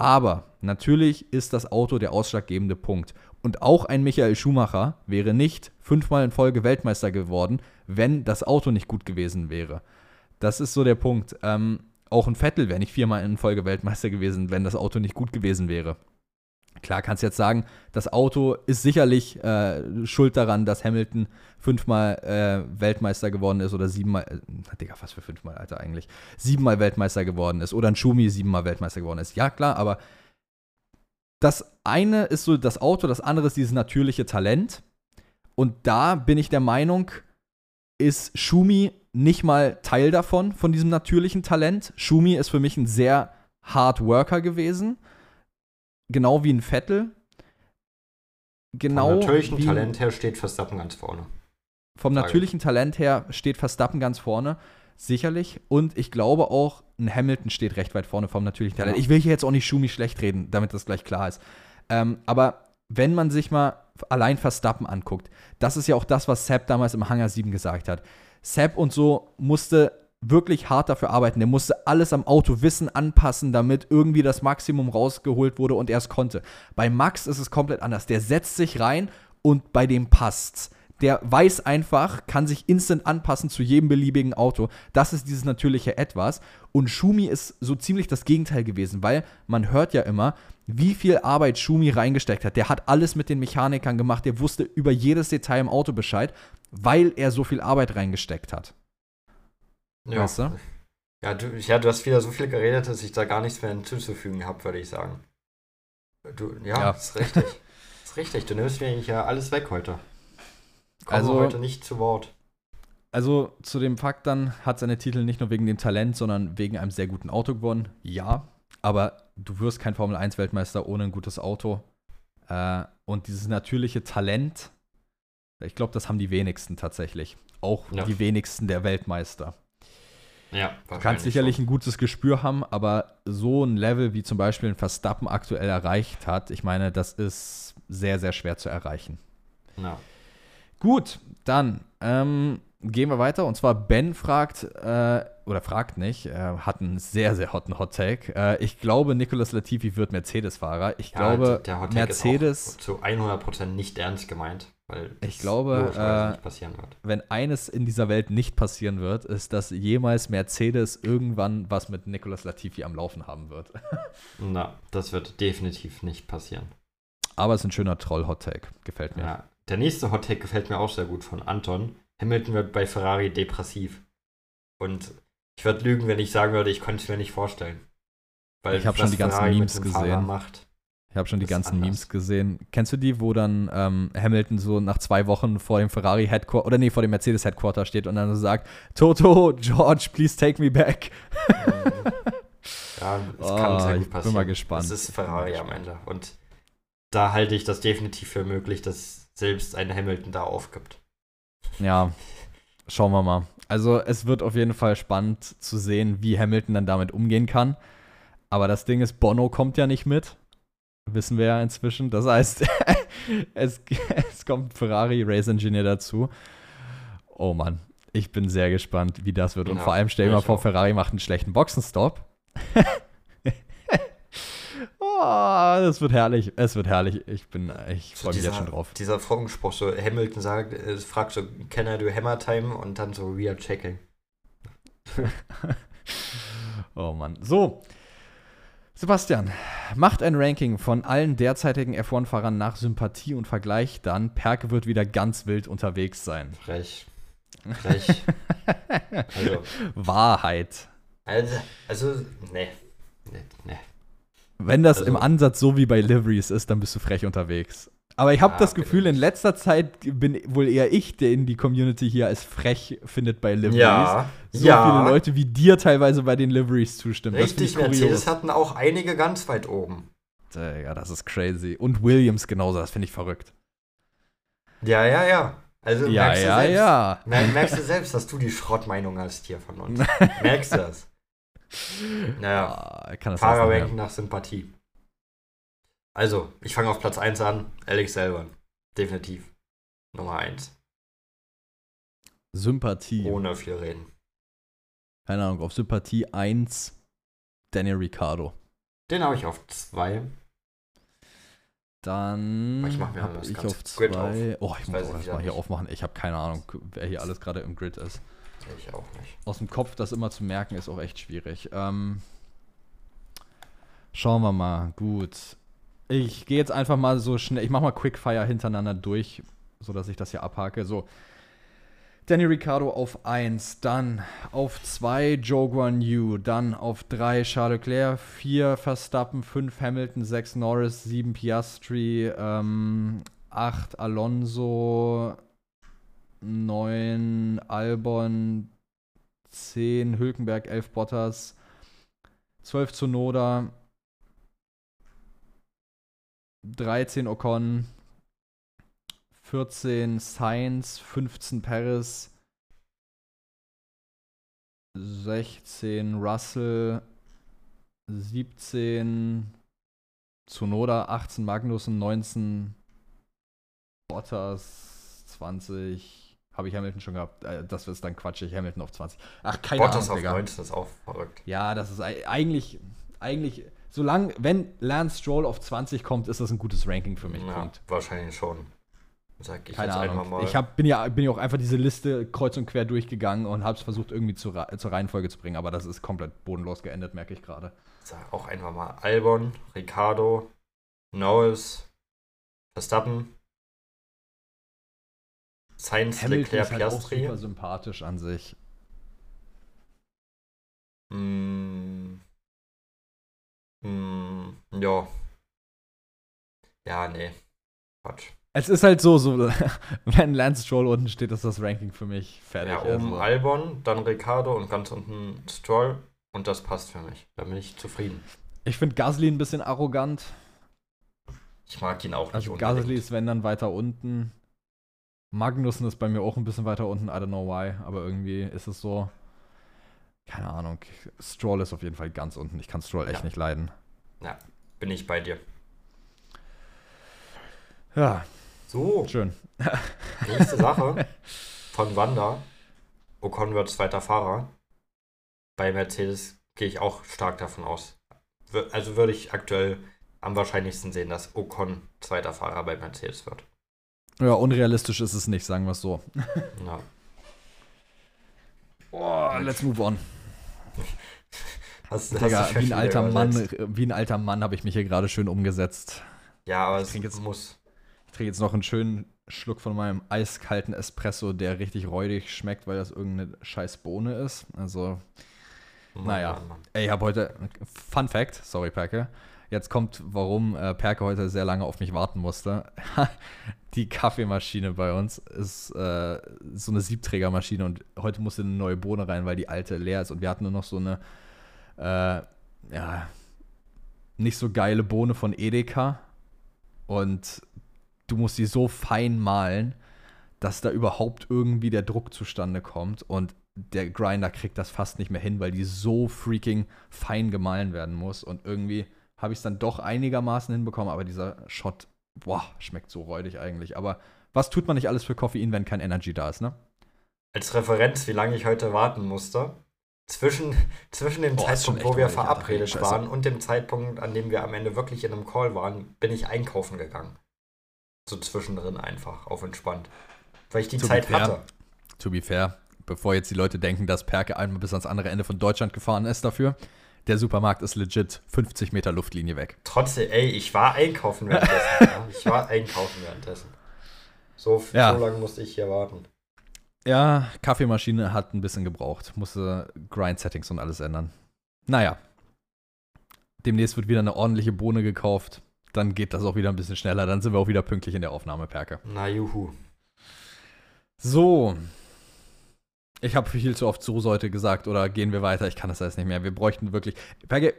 Aber natürlich ist das Auto der ausschlaggebende Punkt. Und auch ein Michael Schumacher wäre nicht fünfmal in Folge Weltmeister geworden, wenn das Auto nicht gut gewesen wäre. Das ist so der Punkt. Ähm, auch ein Vettel wäre nicht viermal in Folge Weltmeister gewesen, wenn das Auto nicht gut gewesen wäre. Klar kannst du jetzt sagen, das Auto ist sicherlich äh, schuld daran, dass Hamilton fünfmal äh, Weltmeister geworden ist oder siebenmal, äh, Digga, was für fünfmal, Alter, eigentlich, siebenmal Weltmeister geworden ist oder ein Schumi siebenmal Weltmeister geworden ist. Ja, klar, aber das eine ist so das Auto, das andere ist dieses natürliche Talent. Und da bin ich der Meinung, ist Schumi nicht mal Teil davon, von diesem natürlichen Talent. Schumi ist für mich ein sehr Hard Worker gewesen genau wie ein Vettel. Genau. Vom natürlichen Talent her steht Verstappen ganz vorne. Vom Frage. natürlichen Talent her steht Verstappen ganz vorne. Sicherlich. Und ich glaube auch, ein Hamilton steht recht weit vorne vom natürlichen Talent. Ja. Ich will hier jetzt auch nicht Schumi schlecht reden, damit das gleich klar ist. Ähm, aber wenn man sich mal allein Verstappen anguckt, das ist ja auch das, was Sepp damals im Hangar 7 gesagt hat. Sepp und so musste wirklich hart dafür arbeiten. Der musste alles am Auto wissen, anpassen, damit irgendwie das Maximum rausgeholt wurde und er es konnte. Bei Max ist es komplett anders. Der setzt sich rein und bei dem passt's. Der weiß einfach, kann sich instant anpassen zu jedem beliebigen Auto. Das ist dieses natürliche Etwas. Und Schumi ist so ziemlich das Gegenteil gewesen, weil man hört ja immer, wie viel Arbeit Schumi reingesteckt hat. Der hat alles mit den Mechanikern gemacht, der wusste über jedes Detail im Auto Bescheid, weil er so viel Arbeit reingesteckt hat. Ja. Weißt du? Ja du, ja, du hast wieder so viel geredet, dass ich da gar nichts mehr hinzuzufügen habe, würde ich sagen. Du, ja, ja. ist richtig. ist richtig. Du nimmst mir eigentlich ja alles weg heute. Komme also heute nicht zu Wort. Also zu dem Fakt dann hat seine Titel nicht nur wegen dem Talent, sondern wegen einem sehr guten Auto gewonnen. Ja, aber du wirst kein Formel 1 Weltmeister ohne ein gutes Auto. Äh, und dieses natürliche Talent, ich glaube, das haben die wenigsten tatsächlich. Auch ja. die wenigsten der Weltmeister. Ja, du kannst sicherlich schon. ein gutes Gespür haben, aber so ein Level wie zum Beispiel ein Verstappen aktuell erreicht hat, ich meine, das ist sehr, sehr schwer zu erreichen. Ja. Gut, dann ähm, gehen wir weiter. Und zwar Ben fragt, äh, oder fragt nicht, äh, hat einen sehr, sehr hotten Hot Take. Äh, ich glaube, Nicolas Latifi wird Mercedes-Fahrer. Ich ja, glaube, der Hot Take Mercedes. Ist zu 100% nicht ernst gemeint. Weil ich glaube, äh, wenn eines in dieser Welt nicht passieren wird, ist, dass jemals Mercedes irgendwann was mit Nicolas Latifi am Laufen haben wird. Na, das wird definitiv nicht passieren. Aber es ist ein schöner Troll-Hot-Take. Gefällt mir. Ja, der nächste Hot-Take gefällt mir auch sehr gut von Anton. Hamilton wird bei Ferrari depressiv. Und ich würde lügen, wenn ich sagen würde, ich konnte es mir nicht vorstellen. Weil ich habe schon die ganzen Ferrari Memes gesehen. Macht, ich habe schon die ganzen. Memes gesehen. Kennst du die, wo dann ähm, Hamilton so nach zwei Wochen vor dem Ferrari Headquarter oder nee, vor dem Mercedes Headquarter steht und dann so sagt: Toto, George, please take me back. ja, das oh, kann sehr gut passieren. Ich bin mal gespannt. Das ist Ferrari am Ende. Und da halte ich das definitiv für möglich, dass selbst ein Hamilton da aufgibt. Ja, schauen wir mal. Also, es wird auf jeden Fall spannend zu sehen, wie Hamilton dann damit umgehen kann. Aber das Ding ist, Bono kommt ja nicht mit. Wissen wir ja inzwischen. Das heißt, es, es kommt Ferrari Race Engineer dazu. Oh Mann, ich bin sehr gespannt, wie das wird. Und ja, vor allem stell dir mal vor. Ferrari macht einen schlechten Boxenstopp. oh, das wird herrlich. Es wird herrlich. Ich bin, ich freue mich jetzt schon drauf. Dieser Folgenspruch, so Hamilton sagt, äh, fragt so, can I do Hammer Time? Und dann so, we are checking. oh Mann. So, Sebastian, macht ein Ranking von allen derzeitigen F1-Fahrern nach Sympathie und Vergleich dann. Perke wird wieder ganz wild unterwegs sein. Frech. Frech. also. Wahrheit. Also, also, ne. Ne, ne. Wenn das also, im Ansatz so wie bei Liveries ist, dann bist du frech unterwegs. Aber ich habe ja, das Gefühl, in letzter Zeit bin wohl eher ich, der in die Community hier als frech findet bei Liveries. Ja, so ja. viele Leute wie dir teilweise bei den Liveries zustimmen. Richtig, Mercedes hatten auch einige ganz weit oben. Ja, das ist crazy. Und Williams genauso, das finde ich verrückt. Ja, ja, ja. Also ja, merkst ja, du selbst, ja. merkst du selbst, dass du die Schrottmeinung hast hier von uns. merkst du das? Naja, oh, Fahrerranking nach Sympathie. Also, ich fange auf Platz 1 an. Alex Selber. Definitiv. Nummer 1. Sympathie. Ohne viel reden. Keine Ahnung, auf Sympathie 1 Daniel Ricciardo. Den habe ich auf 2. Dann Ich mach mir habe ich auf Grid zwei. auf. Oh, ich muss auch erstmal hier aufmachen. Ich habe keine Ahnung, wer hier alles gerade im Grid ist. Ich auch nicht. Aus dem Kopf das immer zu merken, ist auch echt schwierig. Ähm, schauen wir mal. Gut. Ich gehe jetzt einfach mal so schnell. Ich mache mal Quickfire hintereinander durch, sodass ich das hier abhake. So. Danny Ricciardo auf 1, dann auf 2 Joe Guan Yu, dann auf 3 Charles Leclerc, 4 Verstappen, 5 Hamilton, 6 Norris, 7 Piastri, ähm, 8 Alonso, 9 Albon, 10 Hülkenberg, 11 Bottas, 12 Zunoda, 13 Ocon, 14 Sainz, 15 Paris, 16 Russell, 17 Tsunoda, 18 Magnussen, 19 Bottas, 20 habe ich Hamilton schon gehabt. Äh, Das ist dann quatschig, Hamilton auf 20. Ach, keine Bottas Ahnung, auf Digga. 19 ist auch verrückt. Ja, das ist ei- eigentlich, eigentlich, solange, wenn Lance Stroll auf 20 kommt, ist das ein gutes Ranking für mich. Ja, wahrscheinlich schon. Sag ich Keine jetzt einfach Ahnung. mal. Ich hab, bin, ja, bin ja auch einfach diese Liste kreuz und quer durchgegangen und habe es versucht, irgendwie zu, Ra- zur Reihenfolge zu bringen, aber das ist komplett bodenlos geendet, merke ich gerade. sag auch einfach mal Albon, Ricardo, Norris, Verstappen, Sainz, Hamilton Leclerc, ist halt auch Piastri. super sympathisch an sich. Mm. Mm, ja. Ja, nee. Quatsch. Es ist halt so, so wenn Lance Stroll unten steht, ist das Ranking für mich fertig. Ja, oben also. Albon, dann Ricardo und ganz unten Stroll. Und das passt für mich. Da bin ich zufrieden. Ich finde Gasly ein bisschen arrogant. Ich mag ihn auch nicht Also unbedingt. Gasly ist, wenn dann weiter unten. Magnussen ist bei mir auch ein bisschen weiter unten, I don't know why, aber irgendwie ist es so. Keine Ahnung. Stroll ist auf jeden Fall ganz unten. Ich kann Stroll echt Ja. nicht leiden. Bin ich bei dir. Ja, So, schön. nächste Sache von Wanda. Ocon wird zweiter Fahrer. Bei Mercedes gehe ich auch stark davon aus. Also würde ich aktuell am wahrscheinlichsten sehen, dass Ocon zweiter Fahrer bei Mercedes wird. Ja, unrealistisch ist es nicht, sagen wir es so. Ja. Oh, let's move on. Hast, hast Digga, wie ein alter Mann, übersetzt? wie ein alter Mann habe ich mich hier gerade schön umgesetzt. Ja, aber es trink jetzt- muss. Ich trinke jetzt noch einen schönen Schluck von meinem eiskalten Espresso, der richtig räudig schmeckt, weil das irgendeine scheiß Bohne ist. Also, Mann, Naja. Mann, Mann. ey, ich habe heute, Fun Fact, sorry Perke, jetzt kommt, warum äh, Perke heute sehr lange auf mich warten musste. Die Kaffeemaschine bei uns ist äh, so eine Siebträgermaschine und heute musste eine neue Bohne rein, weil die alte leer ist. Und wir hatten nur noch so eine, äh, ja, nicht so geile Bohne von Edeka. Und du musst die so fein mahlen, dass da überhaupt irgendwie der Druck zustande kommt. Und der Grinder kriegt das fast nicht mehr hin, weil die so freaking fein gemahlen werden muss. Und irgendwie habe ich es dann doch einigermaßen hinbekommen, aber dieser Shot, boah, schmeckt so räudig eigentlich. Aber was tut man nicht alles für Koffein, wenn kein Energy da ist, ne? Als Referenz, wie lange ich heute warten musste. Zwischen, zwischen dem Boah, Zeitpunkt, wo wir räudig, Alter. verabredet Scheiße. waren und dem Zeitpunkt, an dem wir am Ende wirklich in einem Call waren, bin ich einkaufen gegangen. So zwischendrin einfach, auf entspannt. Weil ich die To Zeit fair. hatte. To be fair, bevor jetzt die Leute denken, dass Perke einmal bis ans andere Ende von Deutschland gefahren ist dafür, der Supermarkt ist legit 50 Meter Luftlinie weg. Trotzdem, ey, ich war einkaufen währenddessen. ja. Ich war einkaufen währenddessen. So, Ja. so lange musste ich hier warten. Ja, Kaffeemaschine hat ein bisschen gebraucht. Musste Grind-Settings und alles ändern. Naja. Demnächst wird wieder eine ordentliche Bohne gekauft. Dann geht das auch wieder ein bisschen schneller. Dann sind wir auch wieder pünktlich in der Aufnahme, Perke. Na juhu. So. Ich habe viel zu oft so heute gesagt oder gehen wir weiter? Ich kann das alles nicht mehr. Wir bräuchten wirklich.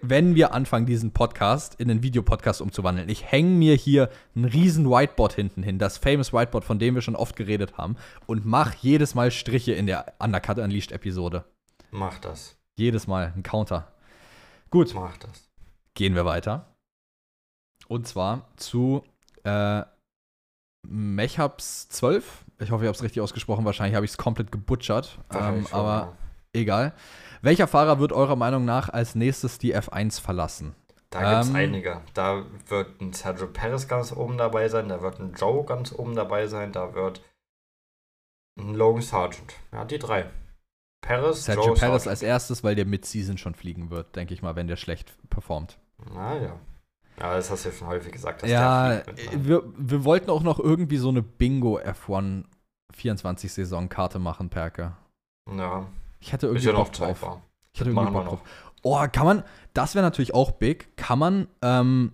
Wenn wir anfangen, diesen Podcast in einen Videopodcast umzuwandeln, ich hänge mir hier ein riesen Whiteboard hinten hin, das famous Whiteboard, von dem wir schon oft geredet haben, und mach jedes Mal Striche in der Undercut Unleashed Episode. Mach das. Jedes Mal ein Counter. Gut, Mach das. gehen wir weiter. Und zwar zu äh, Mechaps 12. Ich hoffe, ich habe es richtig ausgesprochen. Wahrscheinlich habe ich es komplett gebutschert. Ähm, schon, aber egal. Welcher Fahrer wird eurer Meinung nach als nächstes die F1 verlassen? Da gibt es Ähm. einige. Da wird ein Sergio Perez ganz oben dabei sein, da wird ein Joe ganz oben dabei sein, da wird ein Logan Sargent. Ja, die drei. Perez, Sergio Joe, Perez Sargent. als erstes, weil der Mid-Season schon fliegen wird, denke ich mal, wenn der schlecht performt. Na ja. Das hast du ja schon häufig gesagt. Ja, ne? wir, wir wollten auch noch irgendwie so eine Bingo F1 24-Saison-Karte machen, Perke. Ja, Ich hätte ist irgendwie ja noch Bock drauf. War. Ich hätte irgendwie Bock drauf. Oh, kann man, das wäre natürlich auch big. Kann man, ähm,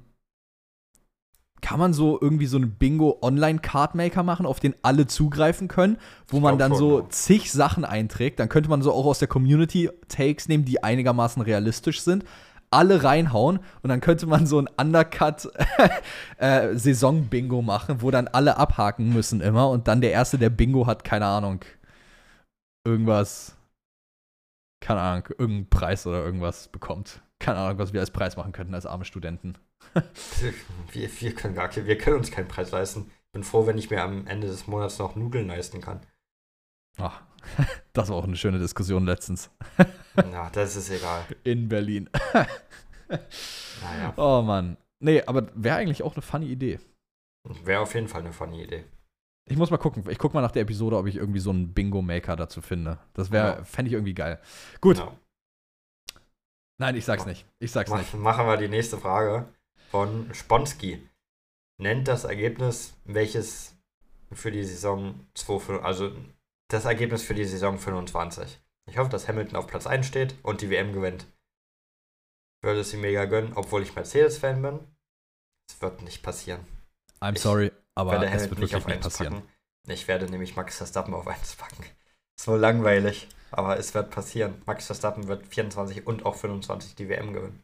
kann man so irgendwie so einen Bingo-Online-Cardmaker machen, auf den alle zugreifen können, wo man dann so zig Sachen einträgt. Dann könnte man so auch aus der Community Takes nehmen, die einigermaßen realistisch sind. Alle reinhauen und dann könnte man so ein Undercut äh, machen, wo dann alle abhaken müssen immer und dann der Erste, der Bingo hat, keine Ahnung, irgendwas, keine Ahnung, irgendeinen Preis oder irgendwas bekommt. Keine Ahnung, was wir als Preis machen könnten als arme Studenten. Wir, wir, können gar, wir können uns keinen Preis leisten. Bin froh, wenn ich mir am Ende des Monats noch Nudeln leisten kann. Ach, das war auch eine schöne Diskussion letztens Na, das ist egal. in Berlin. Naja, Oh Mann. Nee, aber wäre eigentlich auch eine funny Idee. wäre auf jeden Fall eine funny Idee. Ich muss mal gucken. Ich guck mal nach der Episode, ob ich irgendwie so einen Bingo-Maker dazu finde. Das wäre, Ja. fände ich irgendwie geil. Gut. Ja. Nein, ich sag's nicht. Ich sag's Mach, nicht. machen wir die nächste Frage von Sponski. Nennt das Ergebnis, welches für die Saison 2, also das Ergebnis für die Saison 25. Ich hoffe, dass Hamilton auf Platz 1 steht und die WM gewinnt. Würde es ihm mega gönnen, obwohl ich Mercedes-Fan bin. Es wird nicht passieren. I'm Ich sorry, aber werde es wird nicht wirklich auf nicht 1 passieren. packen. Ich werde nämlich Max Verstappen auf 1 packen. Ist nur langweilig, aber es wird passieren. Max Verstappen wird 24 und auch 25 die WM gewinnen.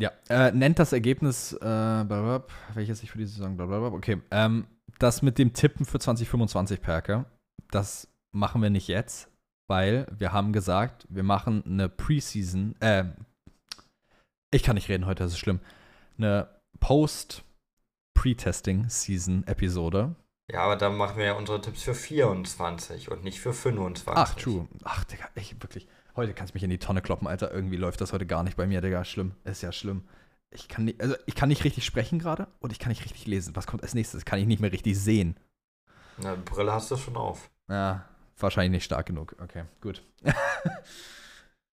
Ja, äh, nennt das Ergebnis, äh, blablabla, welches ich für die Saison, blablabla. Okay, ähm, das mit dem Tippen für 2025, Perke, das machen wir nicht jetzt, weil wir haben gesagt, wir machen eine Preseason, äh, ich kann nicht reden heute, das ist schlimm, eine Post-Pre-Testing-Season-Episode. Ja, aber dann machen wir ja unsere Tipps für 24 und nicht für 25. Ach, true. Ach, Digga, ich wirklich, heute kannst du mich in die Tonne kloppen, Alter, irgendwie läuft das heute gar nicht bei mir, Digga, schlimm, ist ja schlimm. Ich kann nicht, also ich kann nicht richtig sprechen gerade und ich kann nicht richtig lesen. Was kommt als nächstes? Kann ich nicht mehr richtig sehen. Na, Brille hast du schon auf. Ja, wahrscheinlich nicht stark genug. Okay, gut.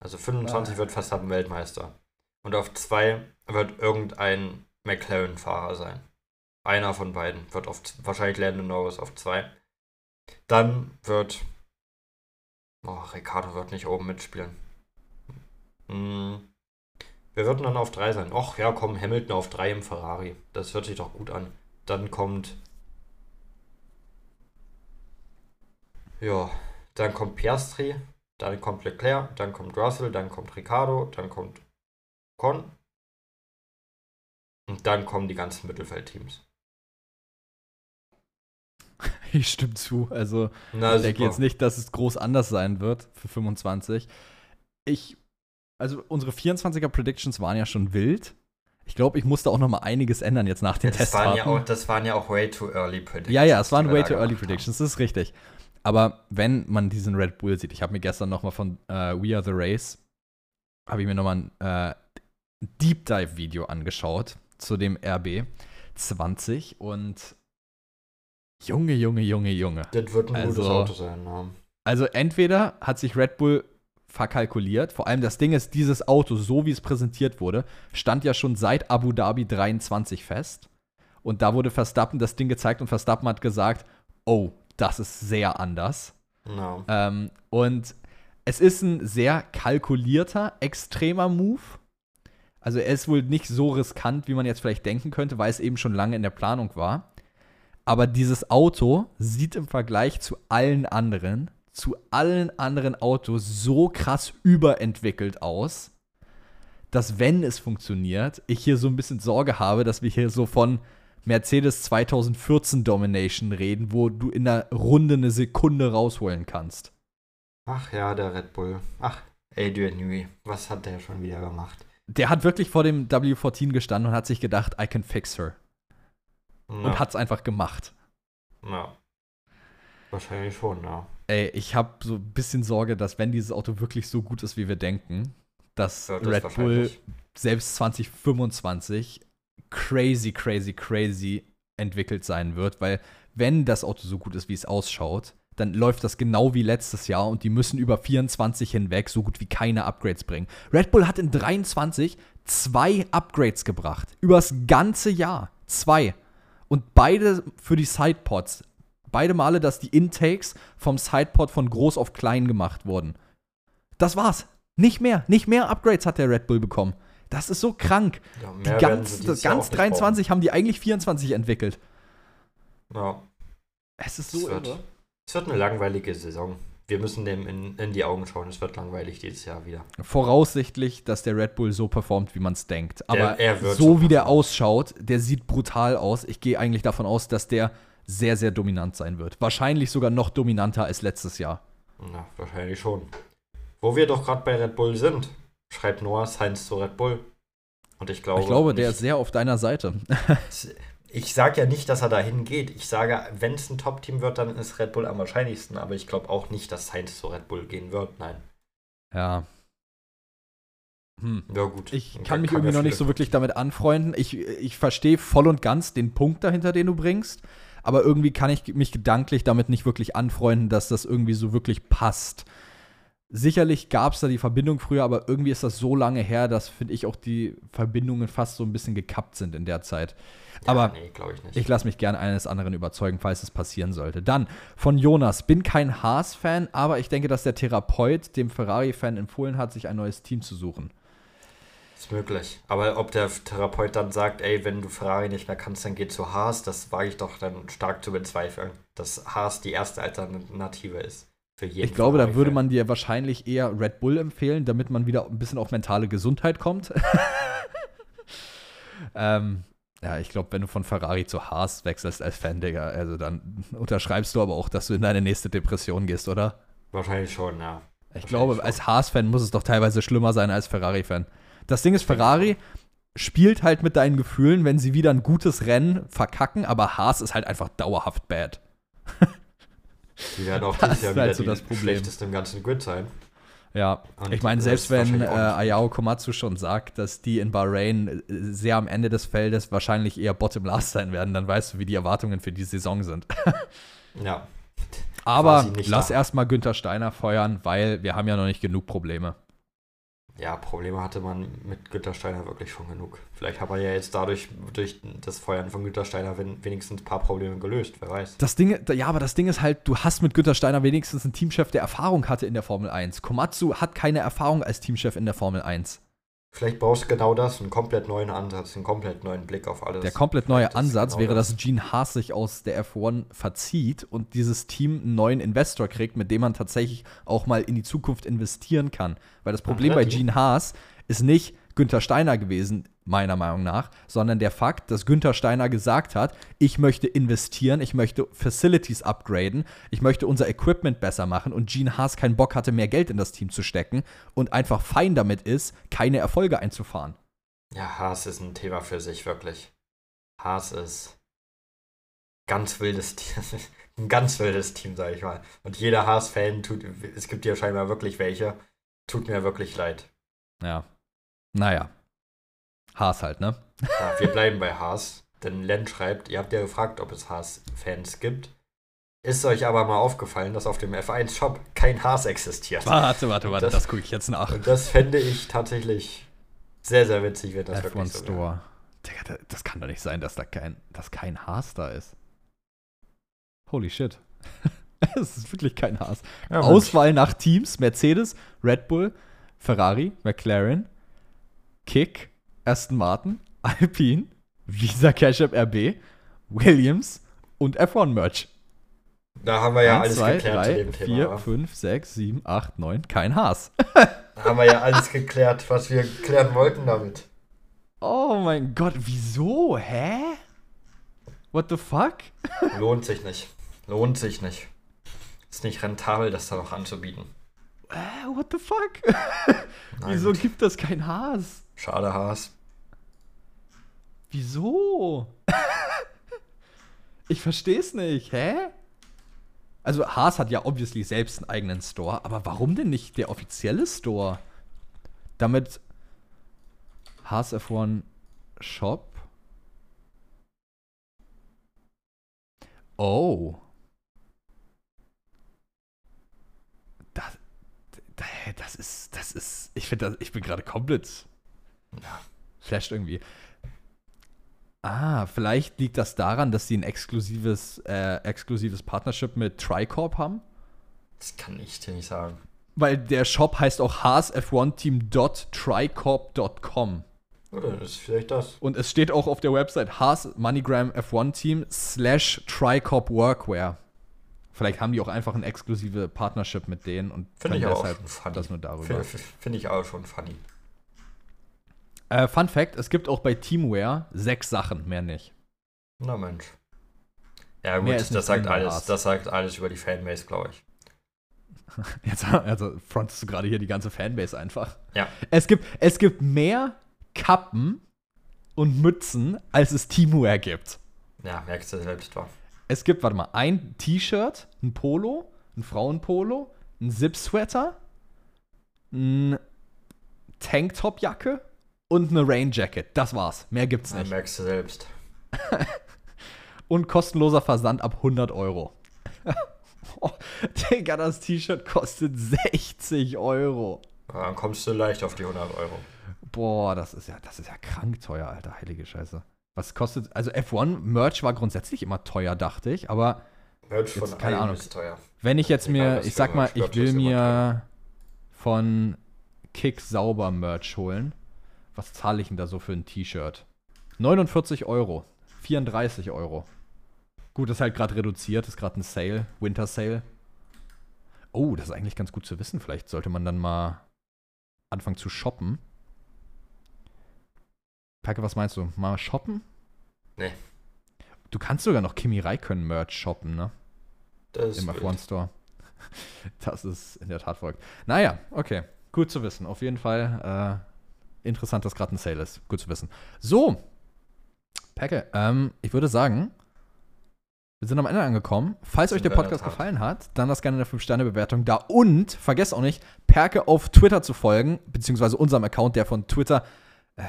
Also 25 Ah. wird Verstappen Weltmeister. Und auf 2 wird irgendein McLaren-Fahrer sein. Einer von beiden wird auf, wahrscheinlich Lando Norris auf 2. Dann wird. Oh, Ricardo wird nicht oben mitspielen. Hm. Wir würden dann auf 3 sein. Och, ja, komm, Hamilton auf 3 im Ferrari. Das hört sich doch gut an. Dann kommt. Ja, dann kommt Piastri, dann kommt Leclerc, dann kommt Russell, dann kommt Ricardo, dann kommt Con. Und dann kommen die ganzen Mittelfeldteams. Ich stimme zu. Also, Na, ich denke jetzt nicht, dass es groß anders sein wird für 25. Ich, also unsere 24er Predictions waren ja schon wild. Ich glaube, ich musste auch noch mal einiges ändern jetzt nach den das, waren ja auch, das waren ja auch way too early Predictions. Ja, ja, es waren way too early haben. predictions, das ist richtig. Aber wenn man diesen Red Bull sieht, ich habe mir gestern noch mal von äh, We Are the Race, habe ich mir noch mal ein äh, Deep Dive Video angeschaut zu dem RB 20 und Junge, Junge, Junge, Junge. Das wird ein gutes Also- Auto sein. Ja. Also entweder hat sich Red Bull verkalkuliert, vor allem das Ding ist, dieses Auto, so wie es präsentiert wurde, stand ja schon seit Abu Dhabi 23 fest. Und da wurde Verstappen das Ding gezeigt und Verstappen hat gesagt, oh, das ist sehr anders. Ja. Ähm, und es ist ein sehr kalkulierter, extremer Move. Also er ist wohl nicht so riskant, wie man jetzt vielleicht denken könnte, weil es eben schon lange in der Planung war. Aber dieses Auto sieht im Vergleich zu allen anderen, zu allen anderen Autos so krass überentwickelt aus, dass wenn es funktioniert, ich hier so ein bisschen Sorge habe, dass wir hier so von Mercedes 2014 Domination reden, wo du in einer Runde eine Sekunde rausholen kannst. Ach ja, der Red Bull. Ach, Adrian Newey. Was hat der schon wieder gemacht? Der hat wirklich vor dem W14 gestanden und hat sich gedacht, I can fix her. Ja. Und hat's einfach gemacht. ja. Wahrscheinlich schon, ja. Ey, ich habe so ein bisschen Sorge, dass wenn dieses Auto wirklich so gut ist, wie wir denken, dass Wird das Red Bull selbst 2025 crazy, crazy, crazy entwickelt sein wird, weil wenn das Auto so gut ist, wie es ausschaut, dann läuft das genau wie letztes Jahr und die müssen über 24 hinweg so gut wie keine Upgrades bringen. Red Bull hat in 23 zwei Upgrades gebracht. Übers ganze Jahr. Zwei. Und beide für die Sidepods. Beide Male, dass die Intakes vom Sidepod von groß auf klein gemacht wurden. Das war's. Nicht mehr. Nicht mehr Upgrades hat der Red Bull bekommen. Das ist so krank. Ja, die ganz, das ganz 23 haben die eigentlich 24 entwickelt. Ja. Es ist so es wird, irre. Es wird eine langweilige Saison. Wir müssen dem in, in, die Augen schauen. Es wird langweilig dieses Jahr wieder. Voraussichtlich, dass der Red Bull so performt, wie man es denkt. Aber so wie der ausschaut, der sieht brutal aus. Ich gehe eigentlich davon aus, dass der sehr, sehr dominant sein wird. Wahrscheinlich sogar noch dominanter als letztes Jahr. Na, wahrscheinlich schon. Wo wir doch gerade bei Red Bull sind, schreibt Noah Sainz zu Red Bull. Und ich glaube. Ich glaube, der ist sehr auf deiner Seite. ich sage ja nicht, dass er dahin geht. Ich sage, wenn es ein Top-Team wird, dann ist Red Bull am wahrscheinlichsten. Aber ich glaube auch nicht, dass Sainz zu Red Bull gehen wird. Nein. Ja. Hm. Ja, gut. Ich kann, kann mich irgendwie noch nicht so wirklich damit anfreunden. Ich, ich verstehe voll und ganz den Punkt dahinter, den du bringst. Aber irgendwie kann ich mich gedanklich damit nicht wirklich anfreunden, dass das irgendwie so wirklich passt. Sicherlich gab es da die Verbindung früher, aber irgendwie ist das so lange her, dass, finde ich, auch die Verbindungen fast so ein bisschen gekappt sind in der Zeit. Ja, aber nee, ich, ich lasse mich gerne eines anderen überzeugen, falls es passieren sollte. Dann von Jonas, bin kein Haas-Fan, aber ich denke, dass der Therapeut dem Ferrari-Fan empfohlen hat, sich ein neues Team zu suchen. Ist möglich. Aber ob der Therapeut dann sagt, ey, wenn du Ferrari nicht mehr kannst, dann geh zu Haas, das wage ich doch dann stark zu bezweifeln, dass Haas die erste Alternative ist. Ich glaube, da würde man dir wahrscheinlich eher Red Bull empfehlen, damit man wieder ein bisschen auf mentale Gesundheit kommt. ähm, ja, ich glaube, wenn du von Ferrari zu Haas wechselst als Fan, Digga, also dann unterschreibst du aber auch, dass du in deine nächste Depression gehst, oder? Wahrscheinlich schon, ja. Ich glaube, schon. als Haas-Fan muss es doch teilweise schlimmer sein als Ferrari-Fan. Das Ding ist, Ferrari spielt halt mit deinen Gefühlen, wenn sie wieder ein gutes Rennen verkacken, aber Haas ist halt einfach dauerhaft bad. Die werden auch dieses Jahr halt wieder so das Problem. schlechteste im ganzen Grid sein. Ja, Und ich meine, selbst wenn äh, Ayao Komatsu schon sagt, dass die in Bahrain äh, sehr am Ende des Feldes wahrscheinlich eher Bottom Last sein werden, dann weißt du, wie die Erwartungen für die Saison sind. ja. Aber lass erstmal Günther Steiner feuern, weil wir haben ja noch nicht genug Probleme ja, Probleme hatte man mit Gütersteiner wirklich schon genug. Vielleicht hat man ja jetzt dadurch, durch das Feuern von Gütersteiner wenigstens ein paar Probleme gelöst, wer weiß. Das Ding, ja, aber das Ding ist halt, du hast mit Gütersteiner wenigstens einen Teamchef, der Erfahrung hatte in der Formel 1. Komatsu hat keine Erfahrung als Teamchef in der Formel 1. Vielleicht brauchst du genau das, einen komplett neuen Ansatz, einen komplett neuen Blick auf alles. Der komplett neue Ansatz genau wäre, das. dass Gene Haas sich aus der F1 verzieht und dieses Team einen neuen Investor kriegt, mit dem man tatsächlich auch mal in die Zukunft investieren kann. Weil das Problem Ach, bei Gene Haas ist nicht, Günther Steiner gewesen, meiner Meinung nach, sondern der Fakt, dass Günther Steiner gesagt hat, ich möchte investieren, ich möchte Facilities upgraden, ich möchte unser Equipment besser machen und Gene Haas keinen Bock hatte, mehr Geld in das Team zu stecken und einfach fein damit ist, keine Erfolge einzufahren. Ja, Haas ist ein Thema für sich, wirklich. Haas ist ganz wildes Team, ein ganz wildes Team, sag ich mal. Und jeder Haas-Fan tut, es gibt ja scheinbar wirklich welche, tut mir wirklich leid. Ja, naja. Haas halt, ne? Ja, wir bleiben bei Haas. Denn Len schreibt, ihr habt ja gefragt, ob es Haas-Fans gibt. Ist euch aber mal aufgefallen, dass auf dem F1-Shop kein Haas existiert. Warte, warte, warte, das, das gucke ich jetzt nach. Und das fände ich tatsächlich sehr, sehr witzig, wenn das F1 wirklich so Store. Digga, das kann doch nicht sein, dass da kein, dass kein Haas da ist. Holy shit. es ist wirklich kein Haas. Ja, Auswahl nach Teams: Mercedes, Red Bull, Ferrari, McLaren, Kick, Aston Martin, Alpine, Visa Cash App RB, Williams und F1 Merch. Da haben wir ja 1, alles 2, geklärt 3, zu dem 4, Thema. 4, 5, 6, 7, 8, 9, kein Haas. da haben wir ja alles geklärt, was wir klären wollten damit. Oh mein Gott, wieso? Hä? What the fuck? Lohnt sich nicht. Lohnt sich nicht. Ist nicht rentabel, das da noch anzubieten. Äh, what the fuck? wieso gibt das kein Haas? Schade, Haas. Wieso? ich verstehe es nicht. Hä? Also Haas hat ja obviously selbst einen eigenen Store, aber warum denn nicht der offizielle Store? Damit Haas F1 Shop. Oh. Das, das ist, das ist, ich finde, ich bin gerade komplett Ja. flasht irgendwie. Ah, vielleicht liegt das daran, dass sie ein exklusives, äh, exklusives Partnership mit Tricorp haben. Das kann ich dir nicht sagen. Weil der Shop heißt auch haasf1team.tricorp.com. Oder das ist vielleicht das. Und es steht auch auf der Website Haas Moneygram F1 Team slash Tricorp Workwear. Vielleicht haben die auch einfach ein exklusive Partnership mit denen und Finde ich auch deshalb funny. das nur darüber. Finde find ich auch schon funny. Äh, Fun Fact: Es gibt auch bei Teamwear sechs Sachen, mehr nicht. Na Mensch. Ja gut, Mehr ist nicht das sagt alles. Das sagt alles über die Fanbase, glaube ich. Jetzt also frontest du gerade hier die ganze Fanbase einfach. Ja. Es gibt, es gibt mehr Kappen und Mützen, als es Teamwear gibt. Ja, merkst du selbst war. Es gibt, warte mal, ein T-Shirt, ein Polo, ein Frauenpolo, ein Zip-Sweater, ein Tanktop-Jacke und eine Rain-Jacket. Das war's. Mehr gibt's Ja, nicht. merkst du selbst. Und kostenloser Versand ab 100 Euro. oh, Digga, das T-Shirt kostet 60 Euro. Ja, Dann kommst du leicht auf die 100 Euro. Boah, das ist ja, das ist ja krank teuer, Alter, heilige Scheiße. Was kostet, also F1-Merch war grundsätzlich immer teuer, dachte ich, aber Merch Jetzt von keine Ahnung. ist teuer. wenn ich jetzt Egal, mir, was ich sag mal, ich will mir von Kick sauber Merch holen, was zahle ich denn da so für ein T-Shirt? 49 Euro, 34 Euro. Gut, das ist halt gerade reduziert, ist gerade ein Sale, Winter Sale. Oh, das ist eigentlich ganz gut zu wissen. Vielleicht sollte man dann mal anfangen zu shoppen. Perke, was meinst du? Mal shoppen? Nee. Du kannst sogar noch Kimi Räikkönen Merch shoppen, ne? Das ist Im wild. F1 Store. Das ist in der Tat verrückt. Naja, okay. Gut zu wissen. Auf jeden Fall äh, interessant, dass gerade ein Sale ist. Gut zu wissen. So. Pecke, ähm, ich würde sagen, wir sind am Ende angekommen. Falls euch der der Podcast Tat. gefallen hat, dann lasst gerne eine 5-Sterne-Bewertung da. Und vergesst auch nicht, Perke auf Twitter zu folgen, beziehungsweise unserem Account, der von Twitter. Äh,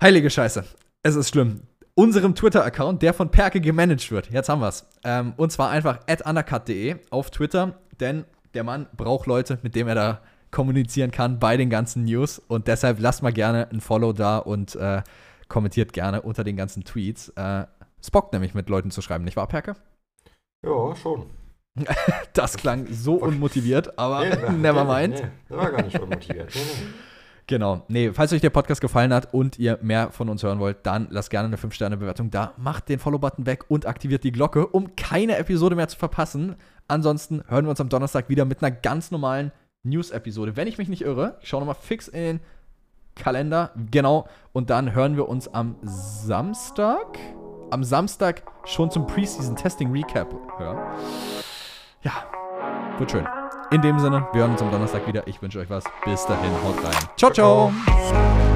heilige Scheiße. Es ist schlimm. Unserem Twitter-Account, der von Perke gemanagt wird. Jetzt haben wir's. Ähm, und zwar einfach at undercut.de auf Twitter, denn der Mann braucht Leute, mit denen er da kommunizieren kann bei den ganzen News. Und deshalb lasst mal gerne ein Follow da und äh, kommentiert gerne unter den ganzen Tweets. Äh, es bockt nämlich mit Leuten zu schreiben, nicht wahr, Perke? Ja, schon. Das klang so unmotiviert, aber Nee, never mind. Nee, das war gar nicht unmotiviert. Genau. Nee, falls euch der Podcast gefallen hat und ihr mehr von uns hören wollt, dann lasst gerne eine 5-Sterne-Bewertung da. Macht den Follow-Button weg und aktiviert die Glocke, um keine Episode mehr zu verpassen. Ansonsten hören wir uns am Donnerstag wieder mit einer ganz normalen News-Episode. Wenn ich mich nicht irre, ich schaue nochmal fix in den Kalender. Genau. Und dann hören wir uns am Samstag. Am Samstag schon zum Preseason-Testing-Recap hören. Ja, wird schön. In dem Sinne, wir hören uns am Donnerstag wieder. Ich wünsche euch was. Bis dahin, haut rein. Ciao, ciao.